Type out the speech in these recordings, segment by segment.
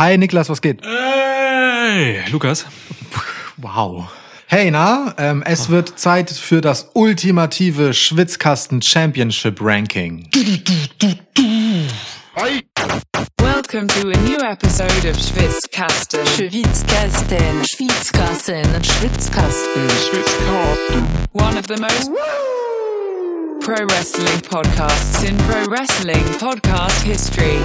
Hi Niklas, was geht? Hey, Lukas. Wow. Hey, na, ähm, es wird Zeit für das ultimative Schwitzkasten Championship Ranking. Welcome to a new episode of Schwitzkasten. Schwitzkasten, Schwitzkasten, Schwitzkasten. One of the most pro wrestling podcasts in pro wrestling podcast history.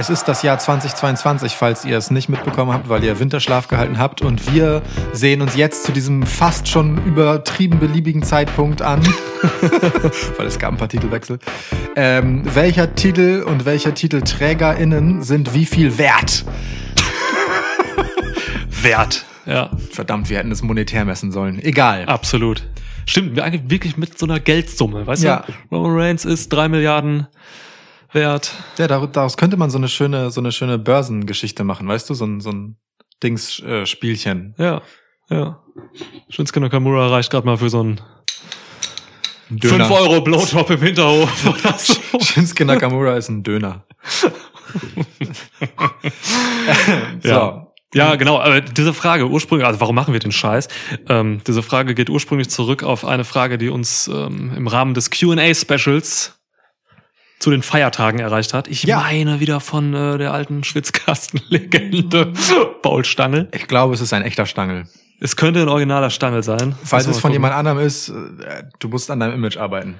Es ist das Jahr 2022, falls ihr es nicht mitbekommen habt, weil ihr Winterschlaf gehalten habt. Und wir sehen uns jetzt zu diesem fast schon übertrieben beliebigen Zeitpunkt an, weil es gab ein paar Titelwechsel. Ähm, welcher Titel und welcher TitelträgerInnen sind wie viel wert? Wert. Ja, Verdammt, wir hätten es monetär messen sollen. Egal. absolut. Stimmt, wir eigentlich wirklich mit so einer Geldsumme, weißt Ja. du? Roman Reigns ist drei Milliarden wert. Ja, dar- daraus könnte man so eine schöne, so eine schöne Börsengeschichte machen, weißt du? So ein, so ein Dings-Spielchen. Äh. Ja, ja. Shinsuke Nakamura reicht gerade mal für so einen Döner. 5 Euro Blowjob im Hinterhof oder so. Shinsuke Nakamura ist ein Döner. so. Ja. Ja, genau. Aber diese Frage ursprünglich, also warum machen wir den Scheiß? Ähm, diese Frage geht ursprünglich zurück auf eine Frage, die uns ähm, im Rahmen des Q&A-Specials zu den Feiertagen erreicht hat. Ich Ja. meine wieder von äh, der alten Schwitzkastenlegende Paul Stangl. Ich glaube, es ist ein echter Stangel. Es könnte ein originaler Stangl sein. Falls es von jemand anderem ist, äh, du musst an deinem Image arbeiten.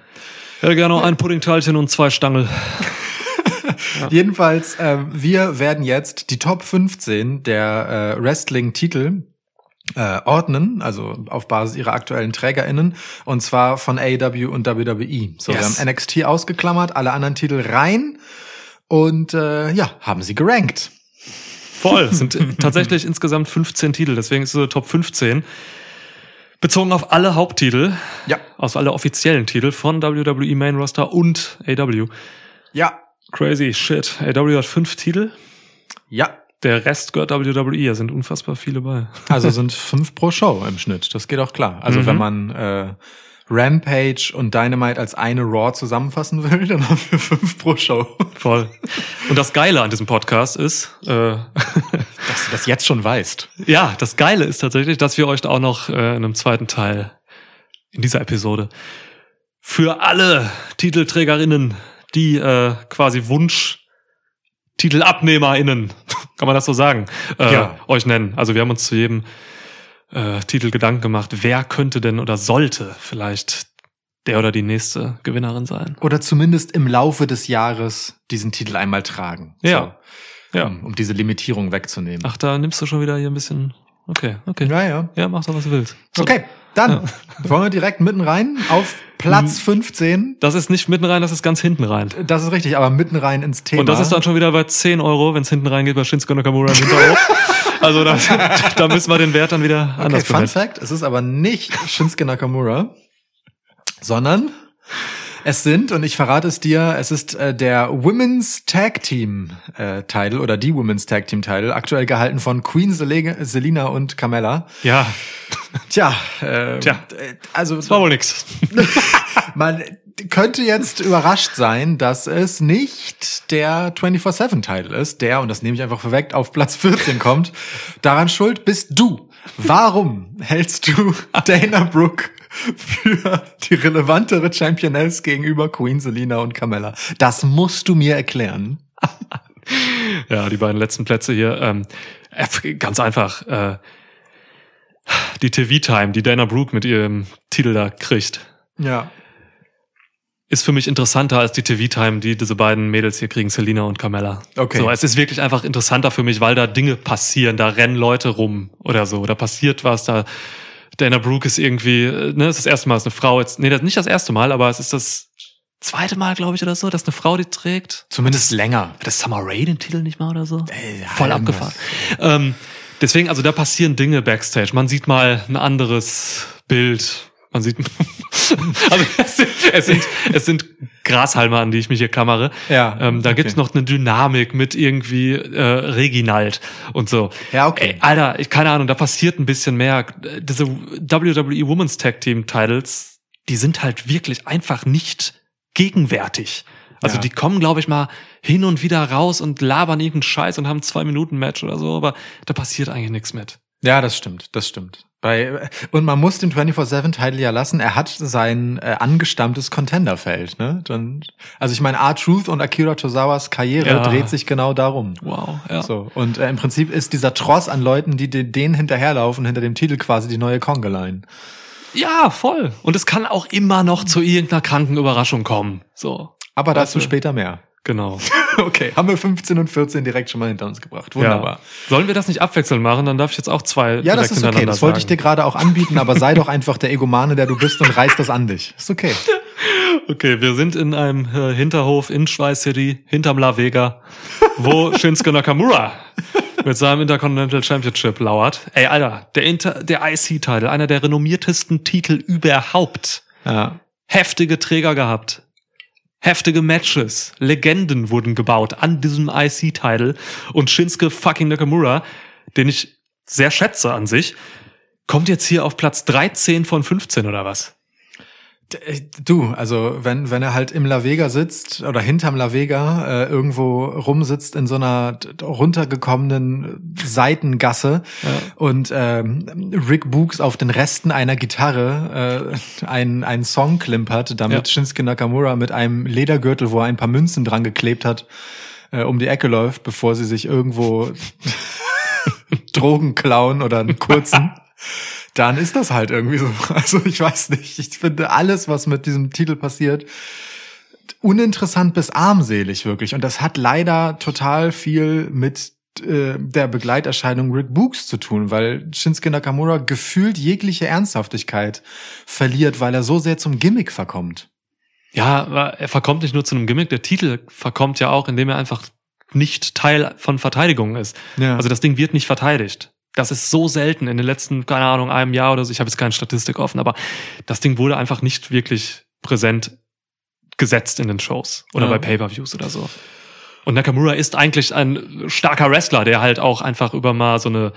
Ich hätte gerne noch ein Puddingteilchen und zwei Stangl. Jedenfalls, äh, wir werden jetzt die Top 15 der äh, Wrestling-Titel äh, ordnen, also auf Basis ihrer aktuellen TrägerInnen, und zwar von AEW und WWE. So, wir Yes. haben NXT ausgeklammert, alle anderen Titel rein und äh, ja, haben sie gerankt. Voll. Es sind tatsächlich insgesamt 15 Titel, deswegen ist es so Top 15. Bezogen auf alle Haupttitel, Ja. aus alle offiziellen Titel von WWE Main Roster und AW. Ja. Crazy shit. AW hat fünf Titel. Ja. Der Rest gehört WWE. Da sind unfassbar viele bei. Also sind fünf pro Show im Schnitt. Das geht auch klar. Also Mhm. wenn man äh, Rampage und Dynamite als eine Raw zusammenfassen will, dann haben wir fünf pro Show. Voll. Und das Geile an diesem Podcast ist, äh, Dass du das jetzt schon weißt. ja, das Geile ist tatsächlich, dass wir euch da auch noch äh, in einem zweiten Teil in dieser Episode für alle Titelträgerinnen, die äh, quasi Wunsch Titelabnehmerinnen, kann man das so sagen, äh, Ja. euch nennen. Also wir haben uns zu jedem äh, Titel Gedanken gemacht, wer könnte denn oder sollte vielleicht der oder die nächste Gewinnerin sein. Oder zumindest im Laufe des Jahres diesen Titel einmal tragen. Ja. So, Ja. um, um diese Limitierung wegzunehmen. Ach, da nimmst du schon wieder hier ein bisschen. Okay, okay. Ja, ja. Ja, mach doch, was du willst. So. Okay, dann wollen wir direkt mitten rein auf Platz 15. Das ist nicht mitten rein, das ist ganz hinten rein. Das ist richtig, aber mitten rein ins Thema. Und das ist dann schon wieder bei 10 Euro, wenn es hinten reingeht bei Shinsuke Nakamura im Hinterhof. also da, da müssen wir den Wert dann wieder Okay, anders Fun bemessen. Fact, es ist aber nicht Shinsuke Nakamura, sondern es sind, und ich verrate es dir, es ist äh, der Women's Tag Team äh, Title oder die Women's Tag Team Title, aktuell gehalten von Queen Sele- Selina und Carmella. Ja, Tja, äh, Tja. also das war wohl nix. man könnte jetzt überrascht sein, dass es nicht der 24-7-Title ist, der, und das nehme ich einfach vorweg, auf Platz 14 kommt. Daran schuld bist du. Warum hältst du Dana Brooke für die relevantere Championess gegenüber Queen Selina und Carmella? Das musst du mir erklären. Ja, die beiden letzten Plätze hier. Ähm, äh, ganz einfach. Äh, die TV-Time, die Dana Brooke mit ihrem Titel da kriegt, Ja. Ist für mich interessanter als die TV-Time, die diese beiden Mädels hier kriegen, Selina und Carmella. Okay. So, es ist wirklich einfach interessanter für mich, weil da Dinge passieren, da rennen Leute rum oder so, da passiert was, da Dana Brooke ist irgendwie, äh, ne, ist das erste Mal, dass eine Frau jetzt, nee, das ist nicht das erste Mal, aber es ist das zweite Mal, glaube ich, oder so, dass eine Frau die trägt. Zumindest länger. Hat das Summer Rae den Titel nicht mal oder so? Ey, ja, Voll irgendwas. abgefahren. Ähm, deswegen, also da passieren Dinge backstage. Man sieht mal ein anderes Bild. Man sieht, also es sind, es sind, es sind Grashalme, an die ich mich hier klammere. Ja, Ähm, da okay. gibt's noch eine Dynamik mit irgendwie äh, Reginald und so. Ja, okay. Ey, Alter, ich keine Ahnung, da passiert ein bisschen mehr. Diese WWE Women's Tag Team Titles, die sind halt wirklich einfach nicht gegenwärtig. Also Ja. die kommen, glaube ich mal, hin und wieder raus und labern irgendeinen Scheiß und haben zwei Minuten Match oder so, aber da passiert eigentlich nichts mit. Ja, das stimmt, das stimmt. Bei, und man muss den 24-7-Titel ja lassen, er hat sein äh, angestammtes Contender-Feld. Ne? Dann, also ich meine, R-Truth und Akira Tozawas Karriere Ja. dreht sich genau darum. Wow, ja. So, und äh, im Prinzip ist dieser Tross an Leuten, die den, denen hinterherlaufen, hinter dem Titel quasi die neue Conga-Line. Ja, voll. Und es kann auch immer noch zu irgendeiner kranken Überraschung kommen. So, Aber dazu Weißt du. später mehr. Genau. Okay, haben wir 15 und 14 direkt schon mal hinter uns gebracht. Wunderbar. Ja. Sollen wir das nicht abwechselnd machen? Dann darf ich jetzt auch zwei Ja, das ist okay. Das wollte ich dir sagen. gerade auch anbieten, aber sei doch einfach der Egomane, der du bist und reiß das an dich. Ist okay. Okay, wir sind in einem äh, Hinterhof in Schweiz City, hinterm La Vega, wo Shinsuke Nakamura mit seinem Intercontinental Championship lauert. Ey, Alter, der, Inter der IC-Titel, einer der renommiertesten Titel überhaupt. Ja. Heftige Träger gehabt. Heftige Matches. Legenden wurden gebaut an diesem IC-Titel. Und Shinsuke fucking Nakamura, den ich sehr schätze an sich, kommt jetzt hier auf Platz 13 von 15 oder was? Äh, Du, also wenn, wenn er halt im La Vega sitzt oder hinterm La Vega äh, irgendwo rumsitzt in so einer runtergekommenen Seitengasse und ähm, Rick Books auf den Resten einer Gitarre äh, einen, einen Song klimpert, damit Ja. Shinsuke Nakamura mit einem Ledergürtel, wo er ein paar Münzen dran geklebt hat, äh, um die Ecke läuft, bevor sie sich irgendwo Drogen klauen oder einen kurzen. dann ist das halt irgendwie so. Also ich weiß nicht. Ich finde alles, was mit diesem Titel passiert, uninteressant bis armselig wirklich. Und das hat leider total viel mit äh, der Begleiterscheinung Rick Books zu tun, weil Shinsuke Nakamura gefühlt jegliche Ernsthaftigkeit verliert, weil er so sehr zum Gimmick verkommt. Ja, er verkommt nicht nur zu einem Gimmick, der Titel verkommt ja auch, indem er einfach nicht Teil von Verteidigungen ist. Ja. Also das Ding wird nicht verteidigt. Das ist so selten in den letzten, keine Ahnung, einem Jahr oder so. Ich habe jetzt keine Statistik offen, aber das Ding wurde einfach nicht wirklich präsent gesetzt in den Shows oder Ja. bei Pay-per-Views oder so. Und Nakamura ist eigentlich ein starker Wrestler, der halt auch einfach über mal so eine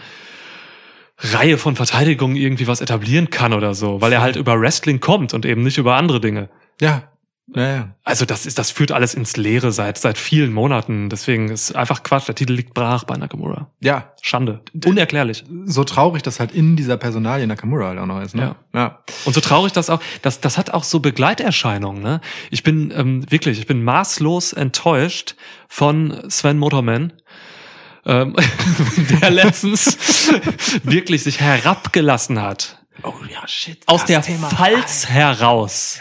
Reihe von Verteidigungen irgendwie was etablieren kann oder so, weil er halt über Wrestling kommt und eben nicht über andere Dinge. ja. Ja, ja. Also das ist, das führt alles ins Leere seit, seit vielen Monaten. Deswegen ist einfach Quatsch. Der Titel liegt brach bei Nakamura. Ja, Schande. Unerklärlich. so traurig das halt in dieser Personalie Nakamura halt auch noch ist. Ne? Ja. ja. Und so traurig das auch, das, das hat auch so Begleiterscheinungen, ne? Ich bin ähm, wirklich, ich bin maßlos enttäuscht von Sven Motorman, ähm, der letztens wirklich sich herabgelassen hat, Oh ja, shit. aus der Pfalz heraus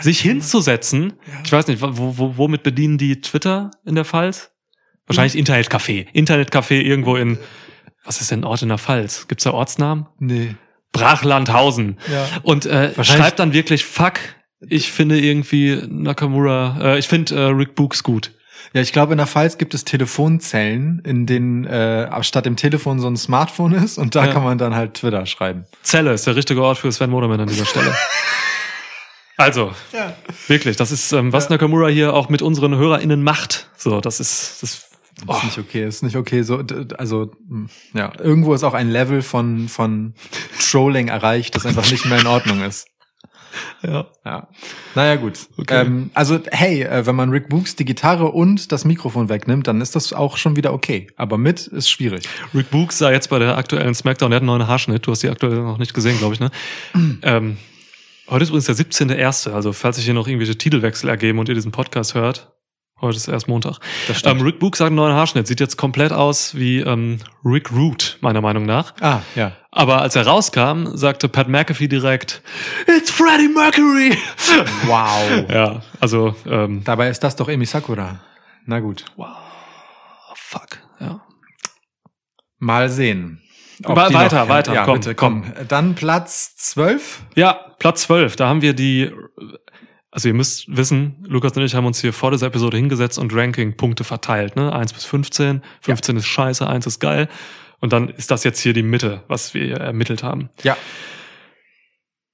sich hinzusetzen. Ich weiß nicht, wo, wo, womit bedienen die Twitter in der Pfalz? Wahrscheinlich Internetcafé. Internetcafé irgendwo in, was ist denn ein Ort in der Pfalz? Gibt's da Ortsnamen? Nee. Brachlandhausen. Ja. Und äh, schreibt dann wirklich, fuck, ich finde irgendwie Nakamura, äh, ich finde äh, Rick Books gut. Ja, ich glaube, in der Pfalz gibt es Telefonzellen, in denen äh, statt dem Telefon so ein Smartphone ist und da Ja. kann man dann halt Twitter schreiben. Zelle ist der richtige Ort für Sven Moderman an dieser Stelle. Also, Ja. wirklich, das ist, ähm, was Nakamura hier auch mit unseren HörerInnen macht. So, das ist, das Oh. Ist nicht okay, ist nicht okay. So, also mh, ja, irgendwo ist auch ein Level von von Trolling erreicht, das einfach nicht mehr in Ordnung ist. ja. Ja. Naja, gut. Okay. Ähm, also, hey, äh, wenn man Rick Books die Gitarre und das Mikrofon wegnimmt, dann ist das auch schon wieder okay. Aber mit ist schwierig. Rick Books sah jetzt bei der aktuellen Smackdown, der hat einen neuen Haarschnitt, du hast die aktuell noch nicht gesehen, glaube ich, ne? ähm, heute ist übrigens der 17.1., also falls sich hier noch irgendwelche Titelwechsel ergeben und ihr diesen Podcast hört, heute ist erst Montag. Das. Ähm, Rick Books hat einen neuen Haarschnitt, sieht jetzt komplett aus wie ähm, Rick Root, meiner Meinung nach. ah, ja. Aber als er rauskam, sagte Pat McAfee direkt, It's Freddie Mercury! Wow. ja, also, ähm, Dabei ist das doch Emi Sakura. Na gut. wow, fuck, ja. Mal sehen. Weiter, noch- weiter, ja, komm, bitte, komm. Dann Platz 12. Ja, Platz 12, da haben wir die, also ihr müsst wissen, Lukas und ich haben uns hier vor dieser Episode hingesetzt und Ranking-Punkte verteilt, ne? 1 bis 15. 15 ist scheiße, 1 ist geil. Und dann ist das jetzt hier die Mitte, was wir ermittelt haben. Ja.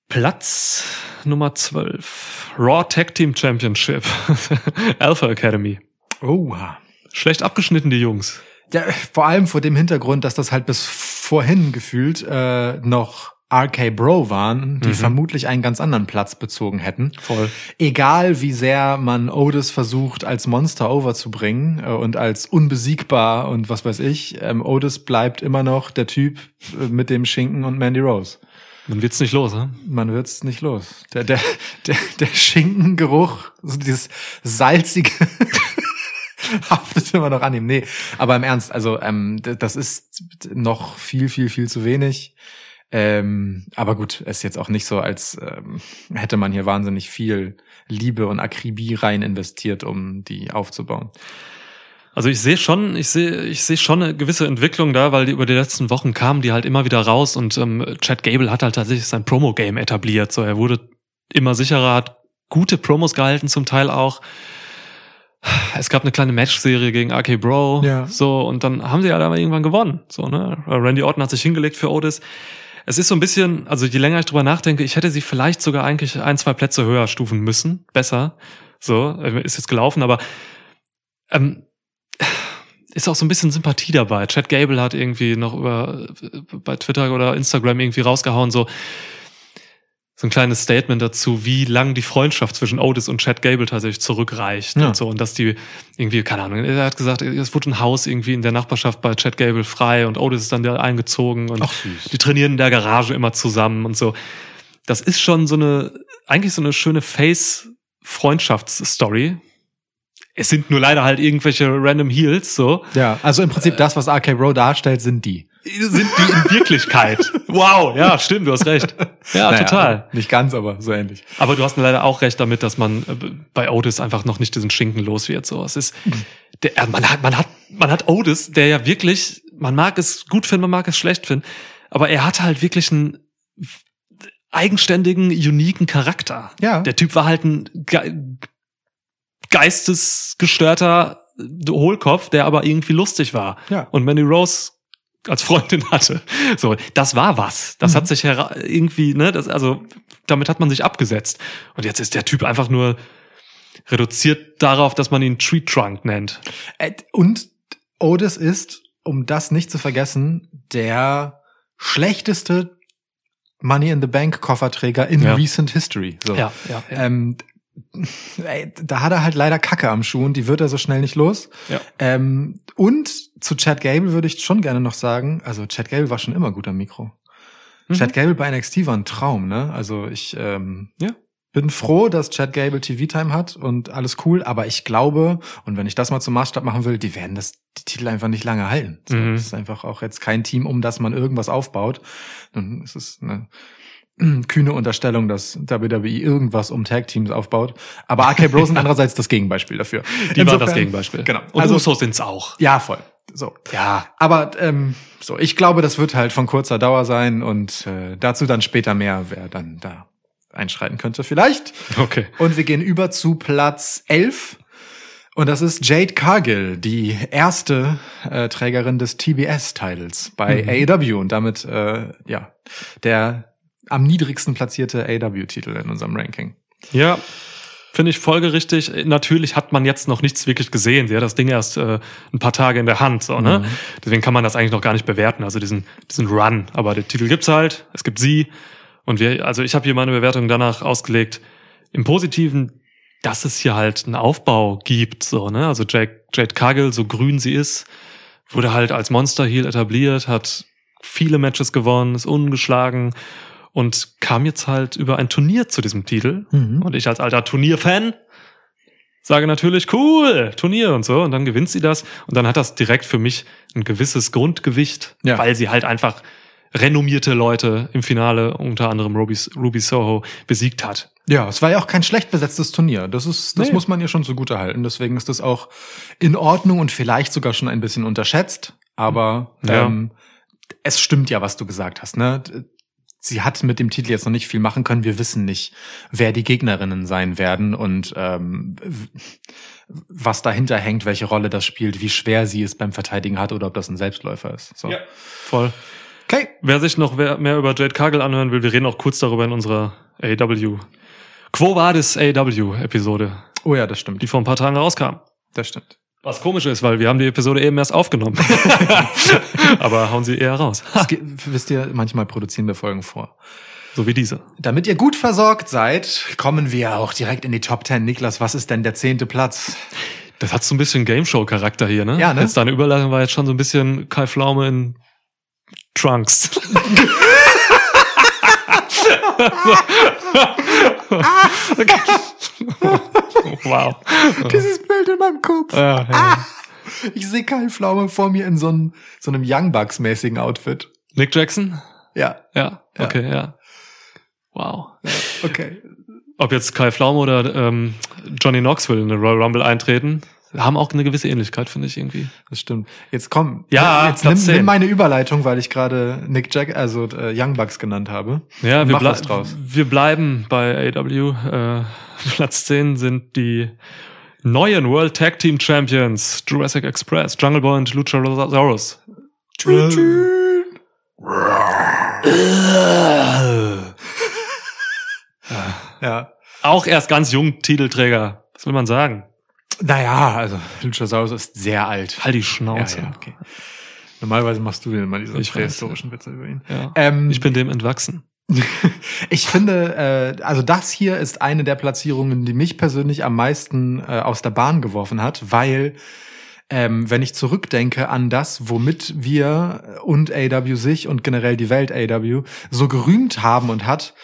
Platz Nummer 12. Raw Tag Team Championship. Alpha Academy. Oha. Schlecht abgeschnitten, die Jungs. Ja, vor allem vor dem Hintergrund, dass das halt bis vorhin gefühlt äh, noch RK Bro waren, die Mhm. vermutlich einen ganz anderen Platz bezogen hätten. Voll. Egal wie sehr man Otis versucht, als Monster overzubringen äh, und als unbesiegbar und was weiß ich, ähm, Otis bleibt immer noch der Typ äh, mit dem Schinken und Mandy Rose. Man wird's nicht los, ne? Man wird's nicht los. Der, der, der, der Schinkengeruch, so dieses salzige, haftet immer noch an ihm. Nee, aber im Ernst, also ähm, das ist noch viel, viel, viel zu wenig. Ähm, aber gut, ist jetzt auch nicht so, als ähm, hätte man hier wahnsinnig viel Liebe und Akribie rein investiert, um die aufzubauen. Also ich sehe schon, ich sehe, ich sehe schon eine gewisse Entwicklung da, weil die über die letzten Wochen kamen die halt immer wieder raus und ähm, Chad Gable hat halt tatsächlich sein Promo-Game etabliert. So, er wurde immer sicherer, hat gute Promos gehalten zum Teil auch. Es gab eine kleine Match-Serie gegen RK Bro, Ja. so und dann haben sie halt aber irgendwann gewonnen. So ne, Randy Orton hat sich hingelegt für Otis. Es ist so ein bisschen, also je länger ich drüber nachdenke, ich hätte sie vielleicht sogar eigentlich ein, zwei Plätze höher stufen müssen, besser. So äh, ist jetzt gelaufen, aber ähm, ist auch so ein bisschen Sympathie dabei. Chad Gable hat irgendwie noch über äh, bei Twitter oder Instagram irgendwie rausgehauen, so so ein kleines Statement dazu, wie lang die Freundschaft zwischen Otis und Chad Gable tatsächlich zurückreicht Ja. und so und dass die irgendwie keine Ahnung, er hat gesagt, es wurde ein Haus irgendwie in der Nachbarschaft bei Chad Gable frei und Otis ist dann da eingezogen und Ach, die trainieren in der Garage immer zusammen und so. Das ist schon so eine eigentlich so eine schöne Face Freundschaftsstory. Es sind nur leider halt irgendwelche random Heels so. Ja, also im Prinzip das, was RK Bro darstellt, sind die. Sind die in Wirklichkeit? Wow, ja, stimmt, du hast recht. Ja, Naja, total. Nicht ganz, aber so ähnlich. Aber du hast leider auch recht damit, dass man äh, bei Otis einfach noch nicht diesen Schinken los wird. So, es ist, der, äh, man hat, man hat, man hat Otis, der ja wirklich, man mag es gut finden, man mag es schlecht finden, aber er hatte halt wirklich einen eigenständigen, uniken Charakter. Ja. Der Typ war halt ein ge geistesgestörter Hohlkopf, der aber irgendwie lustig war. Ja. Und Mandy Rose als Freundin hatte. So, das war was. Das Mhm. hat sich irgendwie, ne, das, also, damit hat man sich abgesetzt. Und jetzt ist der Typ einfach nur reduziert darauf, dass man ihn Tree Trunk nennt. Äh, Und Otis ist, um das nicht zu vergessen, der schlechteste Money in the Bank Kofferträger in Ja. recent history. So. Ja, ja, ja. Ähm, ey, da hat er halt leider Kacke am Schuh und die wird er so schnell nicht los. Ja. Ähm, und zu Chad Gable würde ich schon gerne noch sagen, also Chad Gable war schon immer gut am Mikro. Mhm. Chad Gable bei NXT war ein Traum, ne? Also ich ähm, Ja. bin froh, dass Chad Gable TV-Time hat und alles cool, aber ich glaube, und wenn ich das mal zum Maßstab machen will, die werden das die Titel einfach nicht lange halten. So, Mhm. Das ist einfach auch jetzt kein Team, um das man irgendwas aufbaut. Dann ist es eine kühne Unterstellung, dass WWE irgendwas um Tag-Teams aufbaut. Aber RK Bro sind andererseits das Gegenbeispiel dafür. Die waren Insofern- das Gegenbeispiel. Genau. Und Also- Usos sind's auch. Ja, voll. So. Ja, aber ähm, so, ich glaube, das wird halt von kurzer Dauer sein und äh, dazu dann später mehr, wer dann da einschreiten könnte vielleicht. Okay. Und wir gehen über zu Platz 11. Und das ist Jade Cargill, die erste äh, Trägerin des TBS-Titles bei AEW und damit äh, ja der am niedrigsten platzierte AEW-Titel in unserem Ranking. Ja, finde ich folgerichtig. Natürlich hat man jetzt noch nichts wirklich gesehen. Sie hat das Ding erst äh, ein paar Tage in der Hand, so, ne? Deswegen kann man das eigentlich noch gar nicht bewerten. Also diesen, diesen Run. Aber der Titel gibt's halt. Es gibt sie. Und wir, also ich habe hier meine Bewertung danach ausgelegt. Im Positiven, dass es hier halt einen Aufbau gibt, so, ne? Also Jade, Jade Cargill, so grün sie ist, wurde halt als Monster Heel etabliert, hat viele Matches gewonnen, ist ungeschlagen und kam jetzt halt über ein Turnier zu diesem Titel. Mhm. Und ich als alter Turnierfan sage natürlich, cool, Turnier und so. Und dann gewinnt sie das. Und dann hat das direkt für mich ein gewisses Grundgewicht, Ja. weil sie halt einfach renommierte Leute im Finale, unter anderem Ruby, Ruby Soho, besiegt hat. Ja, es war ja auch kein schlecht besetztes Turnier. Das ist, das Nee. muss man ihr schon zugute halten. Deswegen ist das auch in Ordnung und vielleicht sogar schon ein bisschen unterschätzt. Aber Ja. ähm, es stimmt ja, was du gesagt hast. Ne? Sie hat mit dem Titel jetzt noch nicht viel machen können. Wir wissen nicht, wer die Gegnerinnen sein werden und ähm, was dahinter hängt, welche Rolle das spielt, wie schwer sie es beim Verteidigen hat oder ob das ein Selbstläufer ist. So. Voll. Okay. Wer sich noch mehr über Jade Cargill anhören will, wir reden auch kurz darüber in unserer AW. Quo Vadis AW Episode, Oh ja, das stimmt. die vor ein paar Tagen rauskam. Das stimmt. Was komisch ist, weil wir haben die Episode eben erst aufgenommen. Aber hauen sie eher raus. Es ge- wisst ihr, manchmal produzieren wir Folgen vor. So wie diese. Damit ihr gut versorgt seid, kommen wir auch direkt in die Top 10. Niklas, was ist denn der zehnte Platz? Das hat so ein bisschen Game Show Charakter hier, ne? Ja, ne? Jetzt deine Überleitung war jetzt schon so ein bisschen Kai Pflaume in Trunks. wow. Dieses Bild in meinem Kopf. Ja, ja. Ich sehe Kai Pflaume vor mir in so einem, so einem Young Bucks-mäßigen Outfit. Nick Jackson? Ja, Ja, okay, ja. Wow. okay. Ob jetzt Kai Pflaume oder ähm, Johnny Knoxville in eine Royal Rumble eintreten, haben auch eine gewisse Ähnlichkeit, finde ich irgendwie. Das stimmt. Jetzt komm. Ja, jetzt nimm, Platz 10. nimm meine Überleitung, weil ich gerade Nick Jack, also äh, Young Bucks genannt habe. Ja, wir, was draus. wir bleiben bei AW. Äh, Platz 10 sind die neuen World Tag Team Champions Jurassic Express, Jungle Boy und Luchasaurus. Ja. Auch erst ganz jung Titelträger. Was will man sagen? Naja, also Luchasaurus ist sehr alt. Halt die Ja, Schnauze. ja, okay. Normalerweise machst du immer diese Ich weiß, prähistorischen Witze über ihn. Ja. Ähm, Ich bin dem entwachsen. Ich finde, äh, also das hier ist eine der Platzierungen, die mich persönlich am meisten äh, aus der Bahn geworfen hat, weil ähm, wenn ich zurückdenke an das, womit wir und AW sich und generell die Welt AW so gerühmt haben und hat,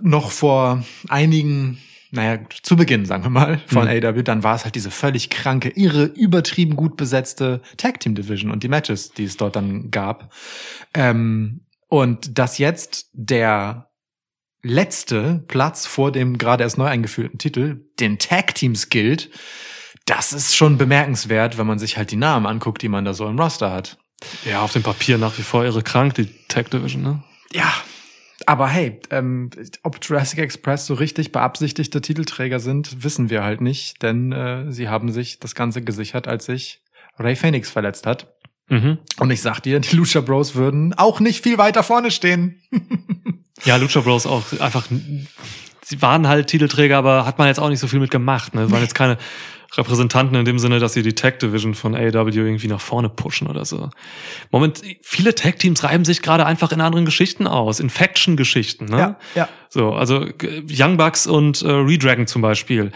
noch vor einigen, naja, zu Beginn, sagen wir mal, von Mhm. AW, dann war es halt diese völlig kranke, irre, übertrieben gut besetzte Tag Team Division und die Matches, die es dort dann gab. Ähm, und dass jetzt der letzte Platz vor dem gerade erst neu eingeführten Titel den Tag Teams gilt, das ist schon bemerkenswert, wenn man sich halt die Namen anguckt, die man da so im Roster hat. Ja, auf dem Papier nach wie vor irre krank, die Tag Division, ne? Ja, aber hey, ähm, ob Jurassic Express so richtig beabsichtigte Titelträger sind, wissen wir halt nicht, denn äh, sie haben sich das Ganze gesichert, als sich Ray Phoenix verletzt hat. Mhm. Und ich sag dir, die Lucha Bros würden auch nicht viel weiter vorne stehen. Ja, Lucha Bros auch einfach, sie waren halt Titelträger, aber hat man jetzt auch nicht so viel mit gemacht. Ne? Es waren jetzt keine Repräsentanten in dem Sinne, dass sie die Tag Division von AEW irgendwie nach vorne pushen oder so. Moment, viele Tag Teams reiben sich gerade einfach in anderen Geschichten aus, in Faction-Geschichten. Ne? ja. So, also Young Bucks und äh, Redragon zum Beispiel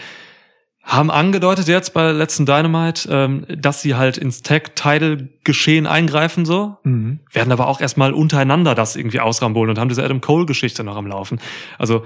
haben angedeutet jetzt bei letzten Dynamite, ähm, dass sie halt ins Tag-Title-Geschehen eingreifen so Mhm. werden aber auch erstmal untereinander das irgendwie ausrambolen und haben diese Adam Cole-Geschichte noch am Laufen. Also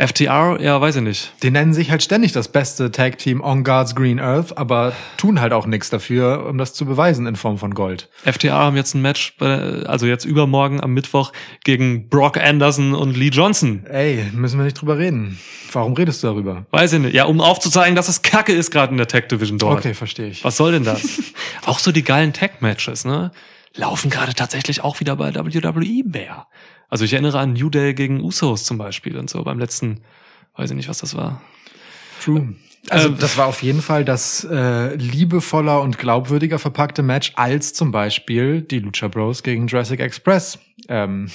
FTR, ja, weiß ich nicht. Die nennen sich halt ständig das beste Tag Team on God's Green Earth, aber tun halt auch nichts dafür, um das zu beweisen in Form von Gold. FTR haben jetzt ein Match, bei- also jetzt übermorgen am Mittwoch gegen Brock Anderson und Lee Johnson. Ey, müssen wir nicht drüber reden. Warum redest du darüber? Weiß ich nicht. Ja, um aufzuzeigen, dass es Kacke ist gerade in der Tag Division dort. Okay, verstehe ich. Was soll denn das? auch so die geilen Tag-Matches, ne? Laufen gerade tatsächlich auch wieder bei WWE mehr. Also ich erinnere an New Day gegen Usos zum Beispiel und so beim letzten, weiß ich nicht, was das war. True. Also Ähm, das war auf jeden Fall das äh, liebevoller und glaubwürdiger verpackte Match als zum Beispiel die Lucha Bros gegen Jurassic Express. Ähm,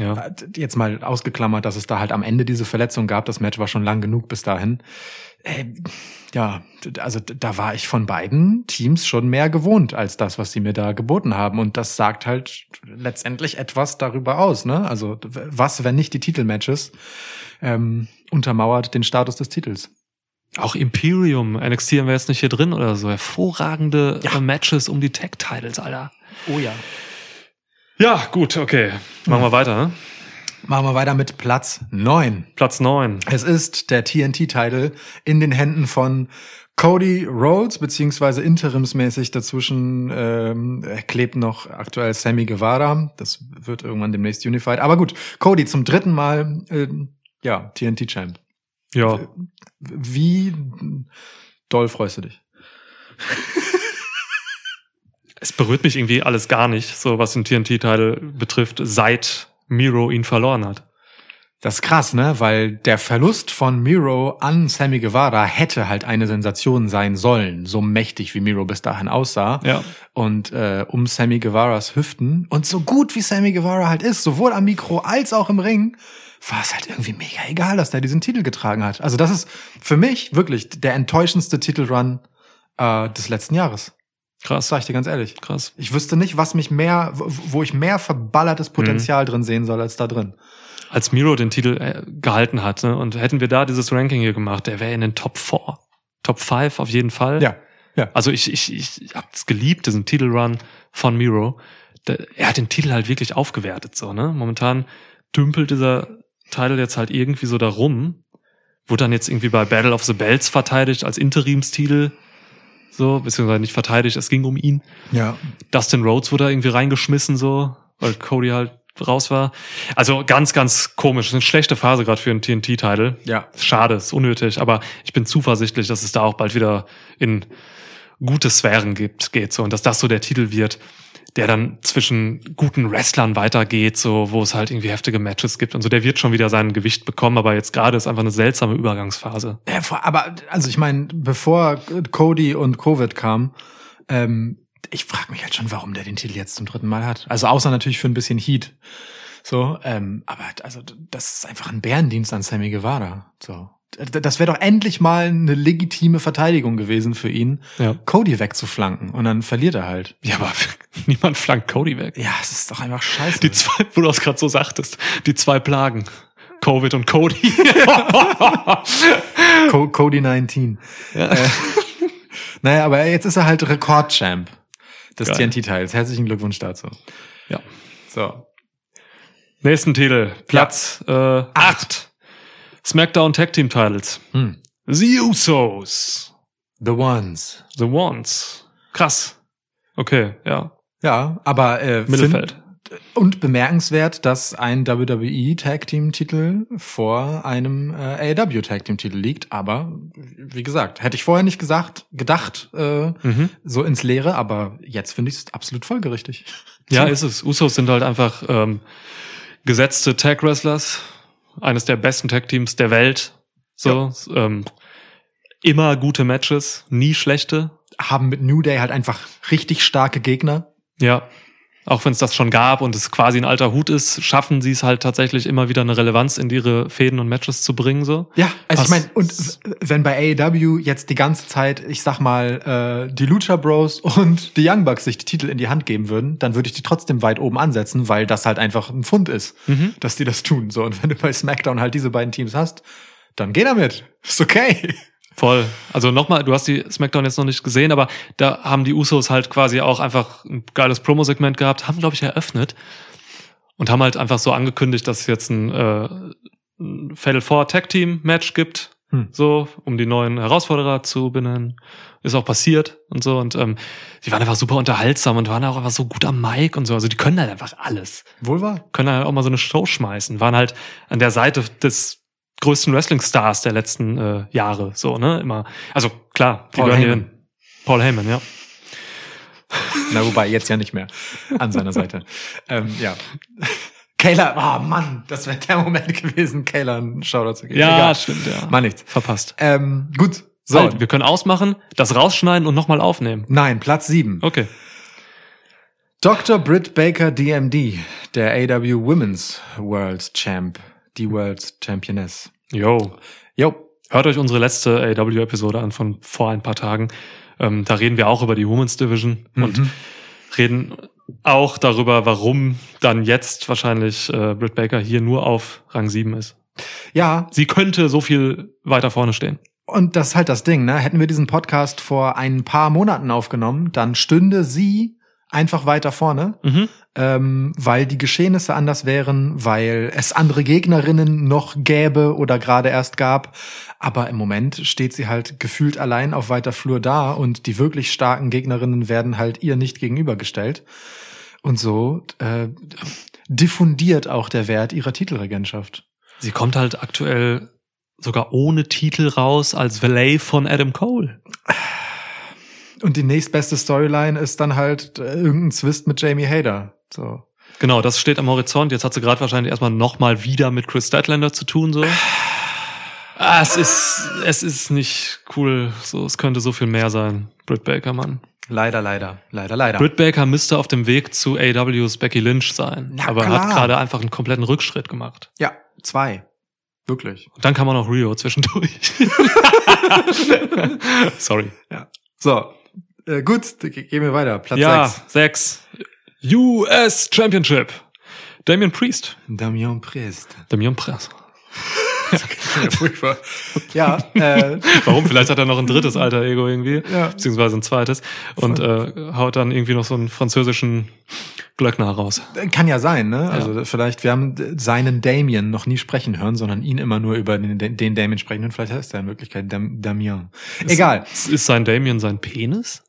Ja. jetzt mal ausgeklammert, dass es da halt am Ende diese Verletzung gab. Das Match war schon lang genug bis dahin. Äh, ja, also da war ich von beiden Teams schon mehr gewohnt als das, was sie mir da geboten haben. Und das sagt halt letztendlich etwas darüber aus. Ne? Also was, wenn nicht die Titelmatches, ähm, untermauert den Status des Titels. Auch Imperium, NXT haben wir jetzt nicht hier drin oder so. Hervorragende äh, Matches um die Tag-Titles, Alter. Oh ja. Ja, gut, okay. Machen wir weiter, ne? Machen wir weiter mit Platz neun. Platz neun. Es ist der TNT-Title in den Händen von Cody Rhodes, beziehungsweise interimsmäßig dazwischen ähm, klebt noch aktuell Sammy Guevara. Das wird irgendwann demnächst unified. Aber gut, Cody zum dritten Mal, äh, ja, TNT-Champ. Ja. Wie doll freust du dich? Es berührt mich irgendwie alles gar nicht, so was den TNT-Teil betrifft, seit Miro ihn verloren hat. Das ist krass, ne? Weil der Verlust von Miro an Sammy Guevara hätte halt eine Sensation sein sollen, so mächtig wie Miro bis dahin aussah. Ja. Und äh, um Sammy Guevaras Hüften und so gut wie Sammy Guevara halt ist, sowohl am Mikro als auch im Ring, war es halt irgendwie mega egal, dass der diesen Titel getragen hat. Also das ist für mich wirklich der enttäuschendste Titelrun äh, des letzten Jahres. Krass, sag ich dir ganz ehrlich. krass. Ich wüsste nicht, was mich mehr, wo- ich mehr verballertes Potenzial drin sehen soll als da drin. Als Miro den Titel äh, gehalten hat, ne, und hätten wir da dieses Ranking hier gemacht, der wäre in den Top 4. Top 5 auf jeden Fall. Ja. Ja. Also ich, ich, ich hab's geliebt, diesen Titelrun von Miro. Der, er hat den Titel halt wirklich aufgewertet, so, ne? Momentan dümpelt dieser Titel jetzt halt irgendwie so da rum. Wurde dann jetzt irgendwie bei Battle of the Bells verteidigt als Interimstitel. So, beziehungsweise nicht verteidigt, es ging um ihn. Ja. Dustin Rhodes wurde da irgendwie reingeschmissen, so, weil Cody halt raus war. Also ganz, ganz komisch. Das ist eine schlechte Phase gerade für einen TNT-Titel. Ja. Schade, ist unnötig, aber ich bin zuversichtlich, dass es da auch bald wieder in gute Sphären gibt, geht so und dass das so der Titel wird, der dann zwischen guten Wrestlern weitergeht, so wo es halt irgendwie heftige Matches gibt und so. Der wird schon wieder sein Gewicht bekommen, aber jetzt gerade ist einfach eine seltsame Übergangsphase. Aber also ich meine, bevor Cody und Covid kam, ähm, ich frage mich halt schon, warum der den Titel jetzt zum dritten Mal hat. Also außer natürlich für ein bisschen Heat. So, ähm, aber also das ist einfach ein Bärendienst an Sammy Guevara. So. Das wäre doch endlich mal eine legitime Verteidigung gewesen für ihn, Ja. Cody wegzuflanken. Und dann verliert er halt. Ja, aber niemand flankt Cody weg. Ja, es ist doch einfach scheiße. Die zwei, wo du das gerade so sagtest, die zwei Plagen. Covid und Cody. Co Cody 19. Ja. Äh, naja, aber jetzt ist er halt Rekordchamp des. TNT-Teils. Herzlichen Glückwunsch dazu. ja. So. Nächsten Titel. Platz äh, acht. SmackDown Tag Team Titles. Hm. The Usos. The Ones. The Ones. Krass. Okay, ja. Ja, aber äh, Mittelfeld. und bemerkenswert, dass ein WWE Tag Team Titel vor einem äh, AEW Tag Team Titel liegt. Aber wie gesagt, hätte ich vorher nicht gesagt, gedacht, äh, Mhm. so ins Leere. Aber jetzt finde ich es absolut folgerichtig. Ja, ist es. Usos sind halt einfach ähm, gesetzte Tag Wrestlers. Eines der besten Tag Teams der Welt. So. Ähm, immer gute Matches, nie schlechte. haben mit New Day halt einfach richtig starke Gegner. Ja. Auch wenn es das schon gab und es quasi ein alter Hut ist, schaffen sie es halt tatsächlich immer wieder eine Relevanz in ihre Fäden und Matches zu bringen. So. Ja, also ich Was- meine, und wenn bei AEW jetzt die ganze Zeit, ich sag mal, äh, die Lucha Bros und die Young Bucks sich die Titel in die Hand geben würden, dann würde ich die trotzdem weit oben ansetzen, weil das halt einfach ein Fund ist, Mhm. dass die das tun. So, und wenn du bei SmackDown halt diese beiden Teams hast, dann geh damit. Ist okay. Voll. Also nochmal, du hast die SmackDown jetzt noch nicht gesehen, aber da haben die Usos halt quasi auch einfach ein geiles Promo-Segment gehabt, haben, glaube ich, eröffnet und haben halt einfach so angekündigt, dass es jetzt ein, äh, ein Fatal Four Tag Team Match gibt, Hm. so, um die neuen Herausforderer zu benennen. Ist auch passiert und so und ähm, die waren einfach super unterhaltsam und waren auch einfach so gut am Mic und so. Also die können halt einfach alles Wohl wahr. können halt auch mal so eine Show schmeißen, waren halt an der Seite des größten Wrestling-Stars der letzten äh, Jahre, so, ne, immer. Also, klar, Paul Heyman. Paul Heyman, ja. Na, wobei, jetzt ja nicht mehr an seiner Seite. ähm, ja. Kayla, oh Mann, das wäre der Moment gewesen, Kayla einen Shoutout zu geben. Ja, Egal. stimmt, ja. Mal nichts. Verpasst. Ähm, gut. So, So, halt, wir können ausmachen, das rausschneiden und nochmal aufnehmen. nein, Platz sieben. Okay. Dr. Britt Baker DMD, der AW Women's World Champ, die World Championess. Yo. Jo, Hört euch unsere letzte AW-Episode an von vor ein paar Tagen. Ähm, da reden wir auch über die Women's Division und Mhm. reden auch darüber, warum dann jetzt wahrscheinlich äh, Britt Baker hier nur auf Rang 7 ist. ja, Sie könnte so viel weiter vorne stehen. und das ist halt das Ding, ne? Hätten wir diesen Podcast vor ein paar Monaten aufgenommen, dann stünde sie einfach weiter vorne, Mhm. ähm, weil die Geschehnisse anders wären, weil es andere Gegnerinnen noch gäbe oder gerade erst gab. Aber im Moment steht sie halt gefühlt allein auf weiter Flur da und die wirklich starken Gegnerinnen werden halt ihr nicht gegenübergestellt. Und so äh, diffundiert auch der Wert ihrer Titelregentschaft. Sie kommt halt aktuell sogar ohne Titel raus als Valet von Adam Cole. Und die nächstbeste Storyline ist dann halt äh, irgendein Zwist mit Jamie Hader. So. Genau, das steht am Horizont. Jetzt hat sie gerade wahrscheinlich erstmal nochmal wieder mit Chris Statlander zu tun, so. Ah, es ist, es ist nicht cool. So, es könnte so viel mehr sein. Britt Baker, Mann. Leider, leider, leider, leider. Britt Baker müsste auf dem Weg zu AWs Becky Lynch sein. Na aber klar. hat gerade einfach einen kompletten Rückschritt gemacht. ja, zwei. Wirklich. Und dann kam auch noch Rio zwischendurch. Sorry. Ja. So, äh, gut, ge- gehen wir weiter. Platz ja, 6. sechs. US Championship. Damien Priest. Damien Priest. Damien Priest. Ja, furchtbar. ja, äh, Warum? Vielleicht hat er noch ein drittes alter Ego irgendwie, Ja. beziehungsweise ein zweites und äh, haut dann irgendwie noch so einen französischen Glöckner raus. kann ja sein, ne? Also vielleicht, wir haben seinen Damien noch nie sprechen hören, sondern ihn immer nur über den, den Damien sprechen und vielleicht heißt er in Wirklichkeit Dam Damien. Egal. Ist, ist sein Damien sein Penis?